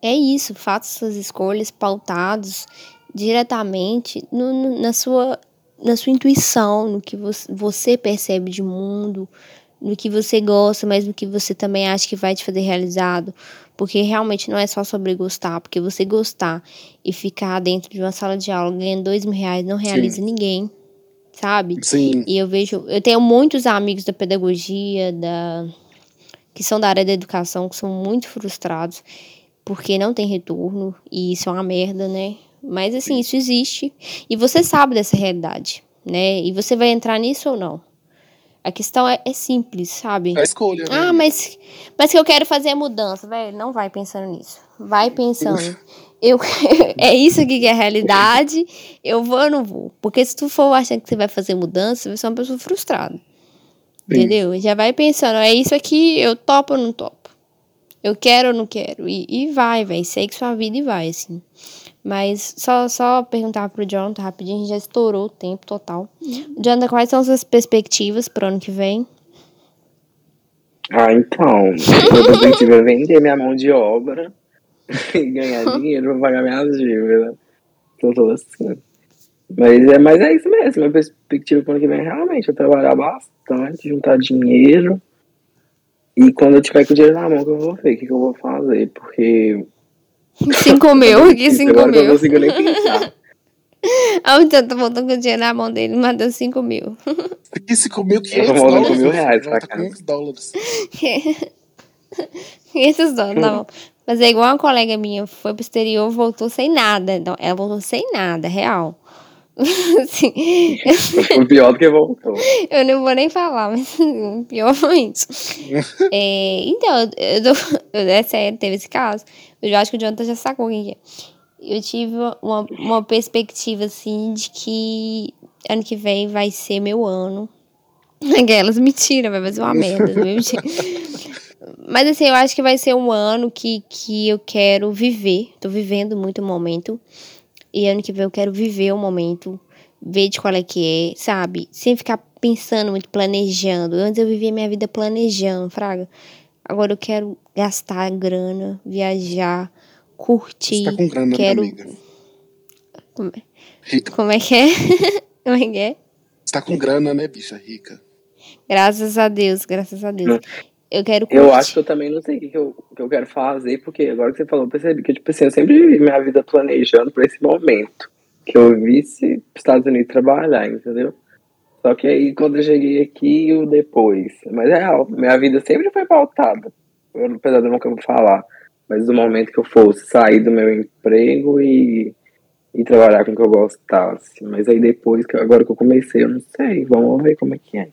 é isso, faça suas escolhas pautados diretamente no, no- na, sua, na sua intuição, no que você, percebe de mundo, no que você gosta, mas no que você também acha que vai te fazer realizado. Porque realmente não é só sobre gostar, porque você gostar e ficar dentro de uma sala de aula ganhando dois mil reais não realiza Sim. ninguém, sabe? Sim. E eu vejo, eu tenho muitos amigos da pedagogia, da que são da área da educação, que são muito frustrados porque não tem retorno e isso é uma merda, né? Mas assim, isso existe e você sabe dessa realidade, né? E você vai entrar nisso ou não? A questão é, é simples, sabe? É a escolha, né? Ah, mas, mas que eu quero fazer a mudança, velho. Não vai pensando nisso. Vai pensando. Eu, é isso que é a realidade. Eu vou ou não vou? Porque se tu for achando que você vai fazer mudança, você vai ser uma pessoa frustrada. Entendeu? Já vai pensando, é isso aqui, eu topo ou não topo? Eu quero ou não quero? E, e vai, velho. Segue sua vida e vai, assim. Mas só, só perguntar pro Jonathan rapidinho, a gente já estourou o tempo total. Jonathan, quais são suas perspectivas pro ano que vem? Ah, então, meu objetivo é vender minha mão de obra e ganhar dinheiro pra pagar minhas dívidas. Tô assim. Mas é, mas é isso mesmo, minha perspectiva pro ano que vem é realmente eu trabalhar bastante, juntar dinheiro. E quando eu tiver com o dinheiro na mão, que eu vou ver o que, que eu vou fazer, porque. Cinco mil, aqui cinco que eu mil. não consigo nem pensar. Ah, o Jonathan voltou com o dinheiro na mão dele, mandou cinco mil. Aqui se comeu Eu 500 tô mandando dólares. com mil reais pra Tá casa. 500 dólares. 500 dólares na mão. Mas é igual uma colega minha, foi pro exterior, voltou sem nada. Ela voltou sem nada, real. Assim, Foi pior do que voltou. eu não vou nem falar, mas o pior foi isso. É, então, eu, eu, eu- é sério, teve esse caso. Eu já acho que o Jonathan já sacou quem que é. Eu tive uma, uma perspectiva, assim, de que ano que vem vai ser meu ano. Aquelas, mentira, vai fazer uma merda. Mas assim, eu acho que vai ser um ano que, que eu quero viver. Tô vivendo muito o momento. E ano que vem eu quero viver o momento, ver de qual é que é, sabe? Sem ficar pensando muito, planejando. Antes eu vivia minha vida planejando, fraga. Agora eu quero gastar grana, viajar, curtir. Você tá com grana, minha quero... amiga. Como é- Como é que é? Como é que é? Você tá com grana, né, bicha rica? Graças a Deus, graças a Deus. Eu quero curtir. Eu acho que eu também não sei o que, eu, que eu quero fazer, porque agora que você falou, eu percebi que, tipo assim, eu sempre vivi minha vida planejando pra esse momento. Que eu visse os Estados Unidos trabalhar, entendeu? Só que aí, quando eu cheguei aqui, o depois. Mas é real, minha vida sempre foi pautada. Eu, apesar de eu nunca falar. Mas do momento que eu fosse sair do meu emprego e e trabalhar com o que eu gostasse. Mas aí depois, que agora que eu comecei, eu não sei. Vamos ver como é que é.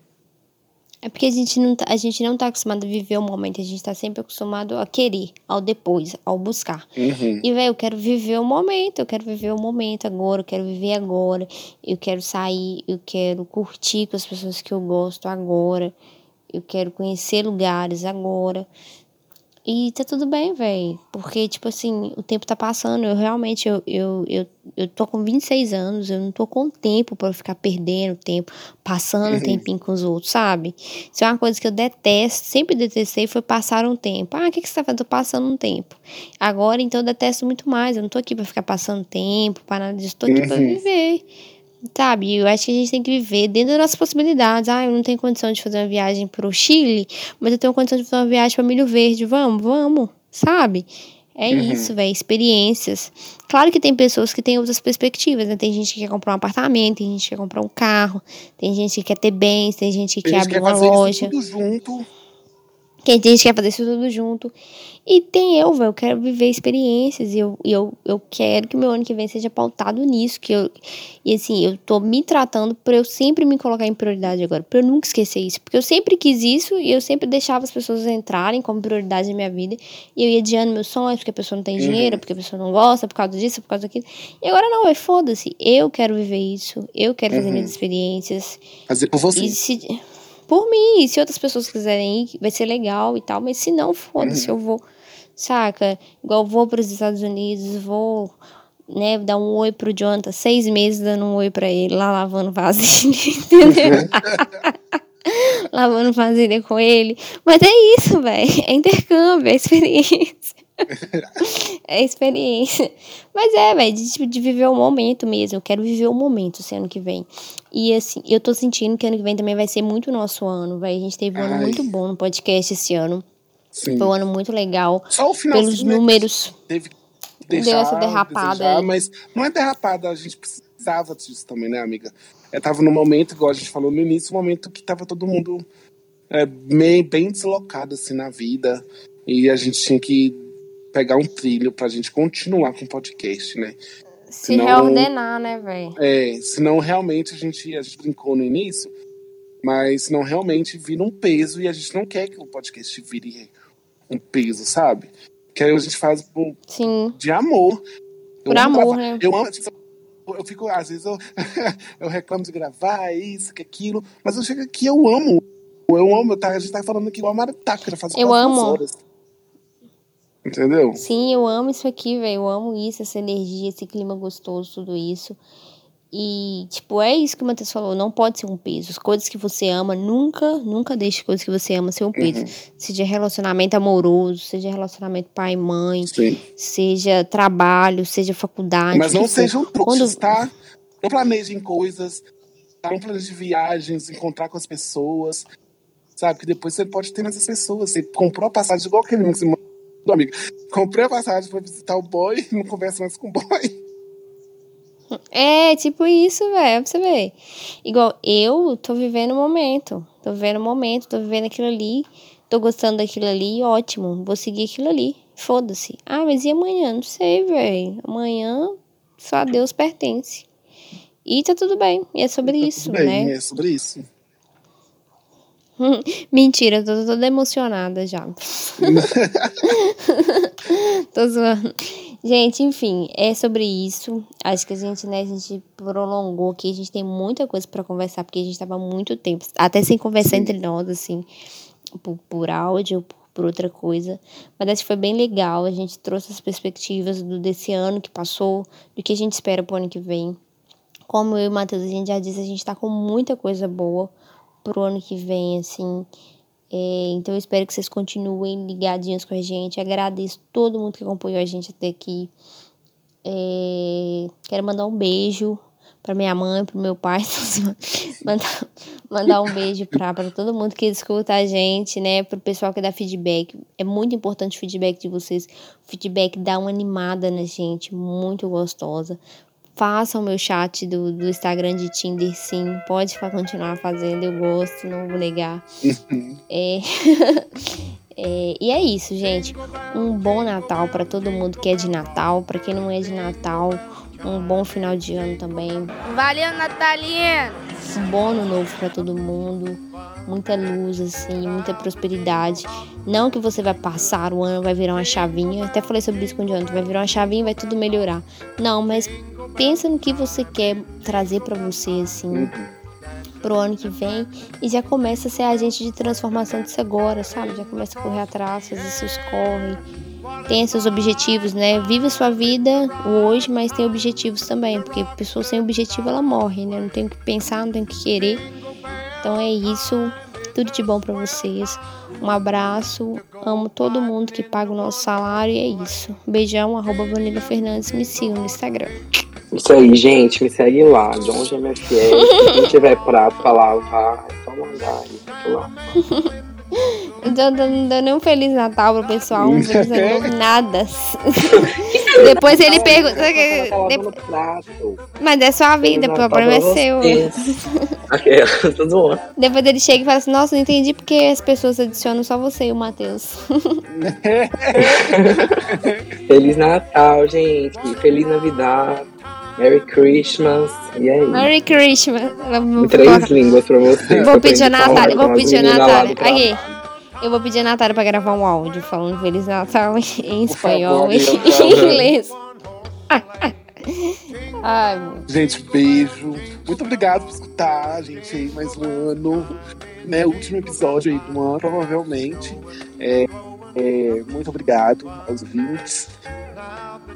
É porque a gente não tá, a gente não tá acostumado a viver o momento, a gente tá sempre acostumado a querer, ao depois, ao buscar. Uhum. E, velho, eu quero viver o momento, eu quero viver o momento agora, eu quero viver agora, eu quero sair, eu quero curtir com as pessoas que eu gosto agora, eu quero conhecer lugares agora. E tá tudo bem, velho. Porque, tipo assim, o tempo tá passando. Eu realmente, eu, eu, eu, eu tô com 26 anos. Eu não tô com tempo pra eu ficar perdendo tempo, passando Uhum. tempinho com os outros, sabe? Isso é uma coisa que eu detesto, sempre detestei, foi passar um tempo. Ah, o que, que você tá fazendo? Tô passando um tempo. Agora, então, eu detesto muito mais. Eu não tô aqui pra ficar passando tempo, pra nada disso. Tô aqui pra Uhum. viver. Sabe, eu acho que a gente tem que viver dentro das nossas possibilidades. Ah, eu não tenho condição de fazer uma viagem pro Chile, mas eu tenho condição de fazer uma viagem pra Milho Verde. Vamos, vamos, sabe? É Uhum. isso, velho, experiências. Claro que tem pessoas que têm outras perspectivas, né? Tem gente que quer comprar um apartamento, tem gente que quer comprar um carro, tem gente que quer ter bens, tem gente que Tem quer abrir quer uma fazer loja. isso tudo junto. Tem gente que quer fazer isso tudo junto. E tem eu, velho, eu quero viver experiências. E eu, eu, eu quero que meu ano que vem seja pautado nisso. Que eu, e assim, eu tô me tratando pra eu sempre me colocar em prioridade agora. Pra eu nunca esquecer isso. Porque eu sempre quis isso e eu sempre deixava as pessoas entrarem como prioridade na minha vida. E eu ia adiando meus sonhos, porque a pessoa não tem Uhum. dinheiro, porque a pessoa não gosta, por causa disso, por causa daquilo. E agora não, é foda-se. Eu quero viver isso. Eu quero fazer Uhum. minhas experiências. Fazer por você. E se, por mim, e se outras pessoas quiserem ir, vai ser legal e tal, mas se não, foda-se, Uhum. eu vou, saca? Igual vou para os Estados Unidos, vou, né, dar um oi pro Jonathan, seis meses dando um oi pra ele, lá lavando vasilha, entendeu? lavando vasilha com ele. Mas é isso, velho, é intercâmbio, é experiência. É experiência. Mas é, velho, de, tipo, de viver o momento mesmo. Eu quero viver o momento esse ano que vem. E assim, eu tô sentindo que ano que vem também vai ser muito nosso ano, velho. A gente teve um ano Ai. muito bom no podcast esse ano. Sim. Foi um ano muito legal. Só o finalzinho, Pelos né, números. Teve que Deu deixar, essa derrapada desejar. Mas não é derrapada, a gente precisava disso também, né, amiga? Eu tava no momento, igual a gente falou no início, um momento que tava todo mundo é, meio, bem deslocado, assim, na vida. E a gente tinha que pegar um trilho pra gente continuar com o podcast, né? Se Senão- reordenar, né, velho? É, senão realmente a gente, a gente brincou no início, mas senão realmente vira um peso e a gente não quer que o podcast vire um peso, sabe? Que aí a gente faz por, Sim. de amor. Por amo amor, gravar- né? Eu amo, tipo, eu fico, às vezes eu, eu reclamo de gravar isso, que aquilo, mas eu chego aqui, eu amo. Eu amo, tá, a gente tá falando aqui igual a Maritaca, já faz Eu amo. horas. Entendeu? Sim, eu amo isso aqui, velho. Eu amo isso, essa energia, esse clima gostoso, tudo isso. E, tipo, é isso que o Matheus falou, não pode ser um peso. As coisas que você ama, nunca, nunca deixe coisas que você ama ser um peso. Uhum. Seja relacionamento amoroso, seja relacionamento pai e mãe, Sim. seja trabalho, seja faculdade. Mas não for. sejam trouxas, Quando tá? Não planejem coisas, tá? não planejem viagens, encontrar com as pessoas, sabe? Que depois você pode ter nessas pessoas. Você comprou a passagem igual aquele que você amigo. Comprei a passagem pra visitar o boy, não conversa mais com o boy. É, tipo isso, velho, pra você ver. Igual, eu tô vivendo o momento. Tô vivendo o momento, tô vivendo aquilo ali. Tô gostando daquilo ali, ótimo. Vou seguir aquilo ali. Foda-se. Ah, mas e amanhã? Não sei, velho. Amanhã só a Deus pertence. E tá tudo bem. E é sobre isso, Bem, né? é sobre isso. Mentira, eu tô toda emocionada já. tô zoando. Gente, enfim, é sobre isso. Acho que a gente, né, a gente prolongou aqui. A gente tem muita coisa pra conversar, porque a gente tava muito tempo, até sem conversar entre nós, assim, por, por áudio, por, por outra coisa. Mas acho que foi bem legal. A gente trouxe as perspectivas do, desse ano que passou, do que a gente espera pro ano que vem. Como eu e o Matheus, a gente já disse, a gente tá com muita coisa boa pro ano que vem, assim. É, então eu espero que vocês continuem ligadinhos com a gente. Agradeço todo mundo que acompanhou a gente até aqui. É, quero mandar um beijo pra minha mãe, pro meu pai. mandar, mandar um beijo pra todo mundo que escuta a gente, né? Pro pessoal que dá feedback. É muito importante o feedback de vocês. O feedback dá uma animada na gente, muito gostosa. Façam o meu chat do, do Instagram de Tinder, sim. Pode continuar fazendo, eu gosto, não vou negar. É, É, e é isso, gente. Um bom Natal para todo mundo que é de Natal, para quem não é de Natal, um bom final de ano também. Valeu, Natalina! Um bom ano novo para todo mundo. Muita luz, assim, muita prosperidade. Não que você vai passar o ano, vai virar uma chavinha. Até falei sobre isso com o Jonathan. Vai virar uma chavinha e vai tudo melhorar. Não, mas pensa no que você quer trazer para você, assim pro ano que vem e já começa a ser agente de transformação disso agora, sabe? Já começa a correr atrás, fazer seus corre, tem seus objetivos, né? Vive sua vida hoje, mas tem objetivos também, porque pessoa sem objetivo ela morre, né? Não tem o que pensar, não tem o que querer. Então é isso. Tudo de bom para vocês. Um abraço. Amo todo mundo que paga o nosso salário e é isso. Beijão, arroba Vanilla Fernandes. Me sigam no Instagram. Isso aí, gente, me segue lá, John. Se quem tiver prato pra lavar, é só mandar aí, lá. Então, não dando nem um Feliz Natal pro pessoal, um Feliz Ano nada. Depois ele pergunta. Mas é sua vida, o problema é seu. Depois ele chega e fala assim: Nossa, não entendi porque as pessoas adicionam só você e o Matheus. Feliz Natal, gente. Feliz Navidad. Merry Christmas. E aí? Merry Christmas. Em três línguas pra você. Vou pedir a Natália, vou pedir a Natália. Aqui. Eu vou pedir a Natália pra gravar um áudio falando Feliz Natal em espanhol e em inglês. Ai, gente, beijo. Muito obrigado por escutar a gente aí mais um ano. Né, último episódio aí do ano, provavelmente. É, é, muito obrigado aos ouvintes.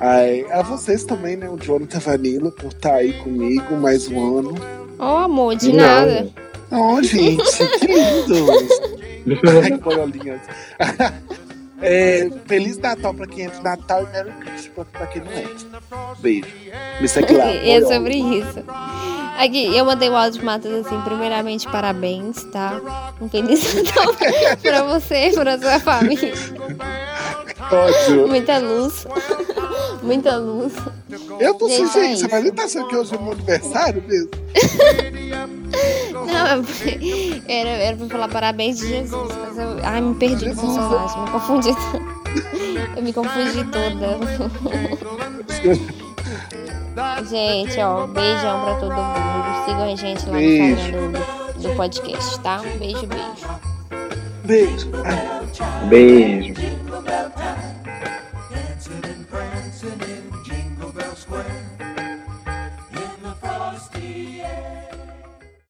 Ai, a vocês também, né? O Jonathan Vanilla, por estar aí comigo mais um ano. Oh, amor, de Não. nada. Oh, gente, que lindo! Ai, boiolinhas. É, Feliz Natal pra quem é de Natal e Merry Christmas pra quem não é. Beijo. Lá. É sobre isso. Aqui, eu mandei o áudio Matheus assim, primeiramente, parabéns, tá? Um feliz Natal pra você e pra sua família. Ótimo. Muita luz. Muita luz. Eu tô sem gente, mas ele tá achando que hoje é meu aniversário mesmo? Não, era, era pra falar parabéns de Jesus, mas eu. Ai, me perdi no personagem, me confundi. Eu me confundi toda. Gente, ó, beijão pra todo mundo. Sigam a gente lá no Instagram do, do podcast, tá? Um beijo, beijo. Beijo. Beijo.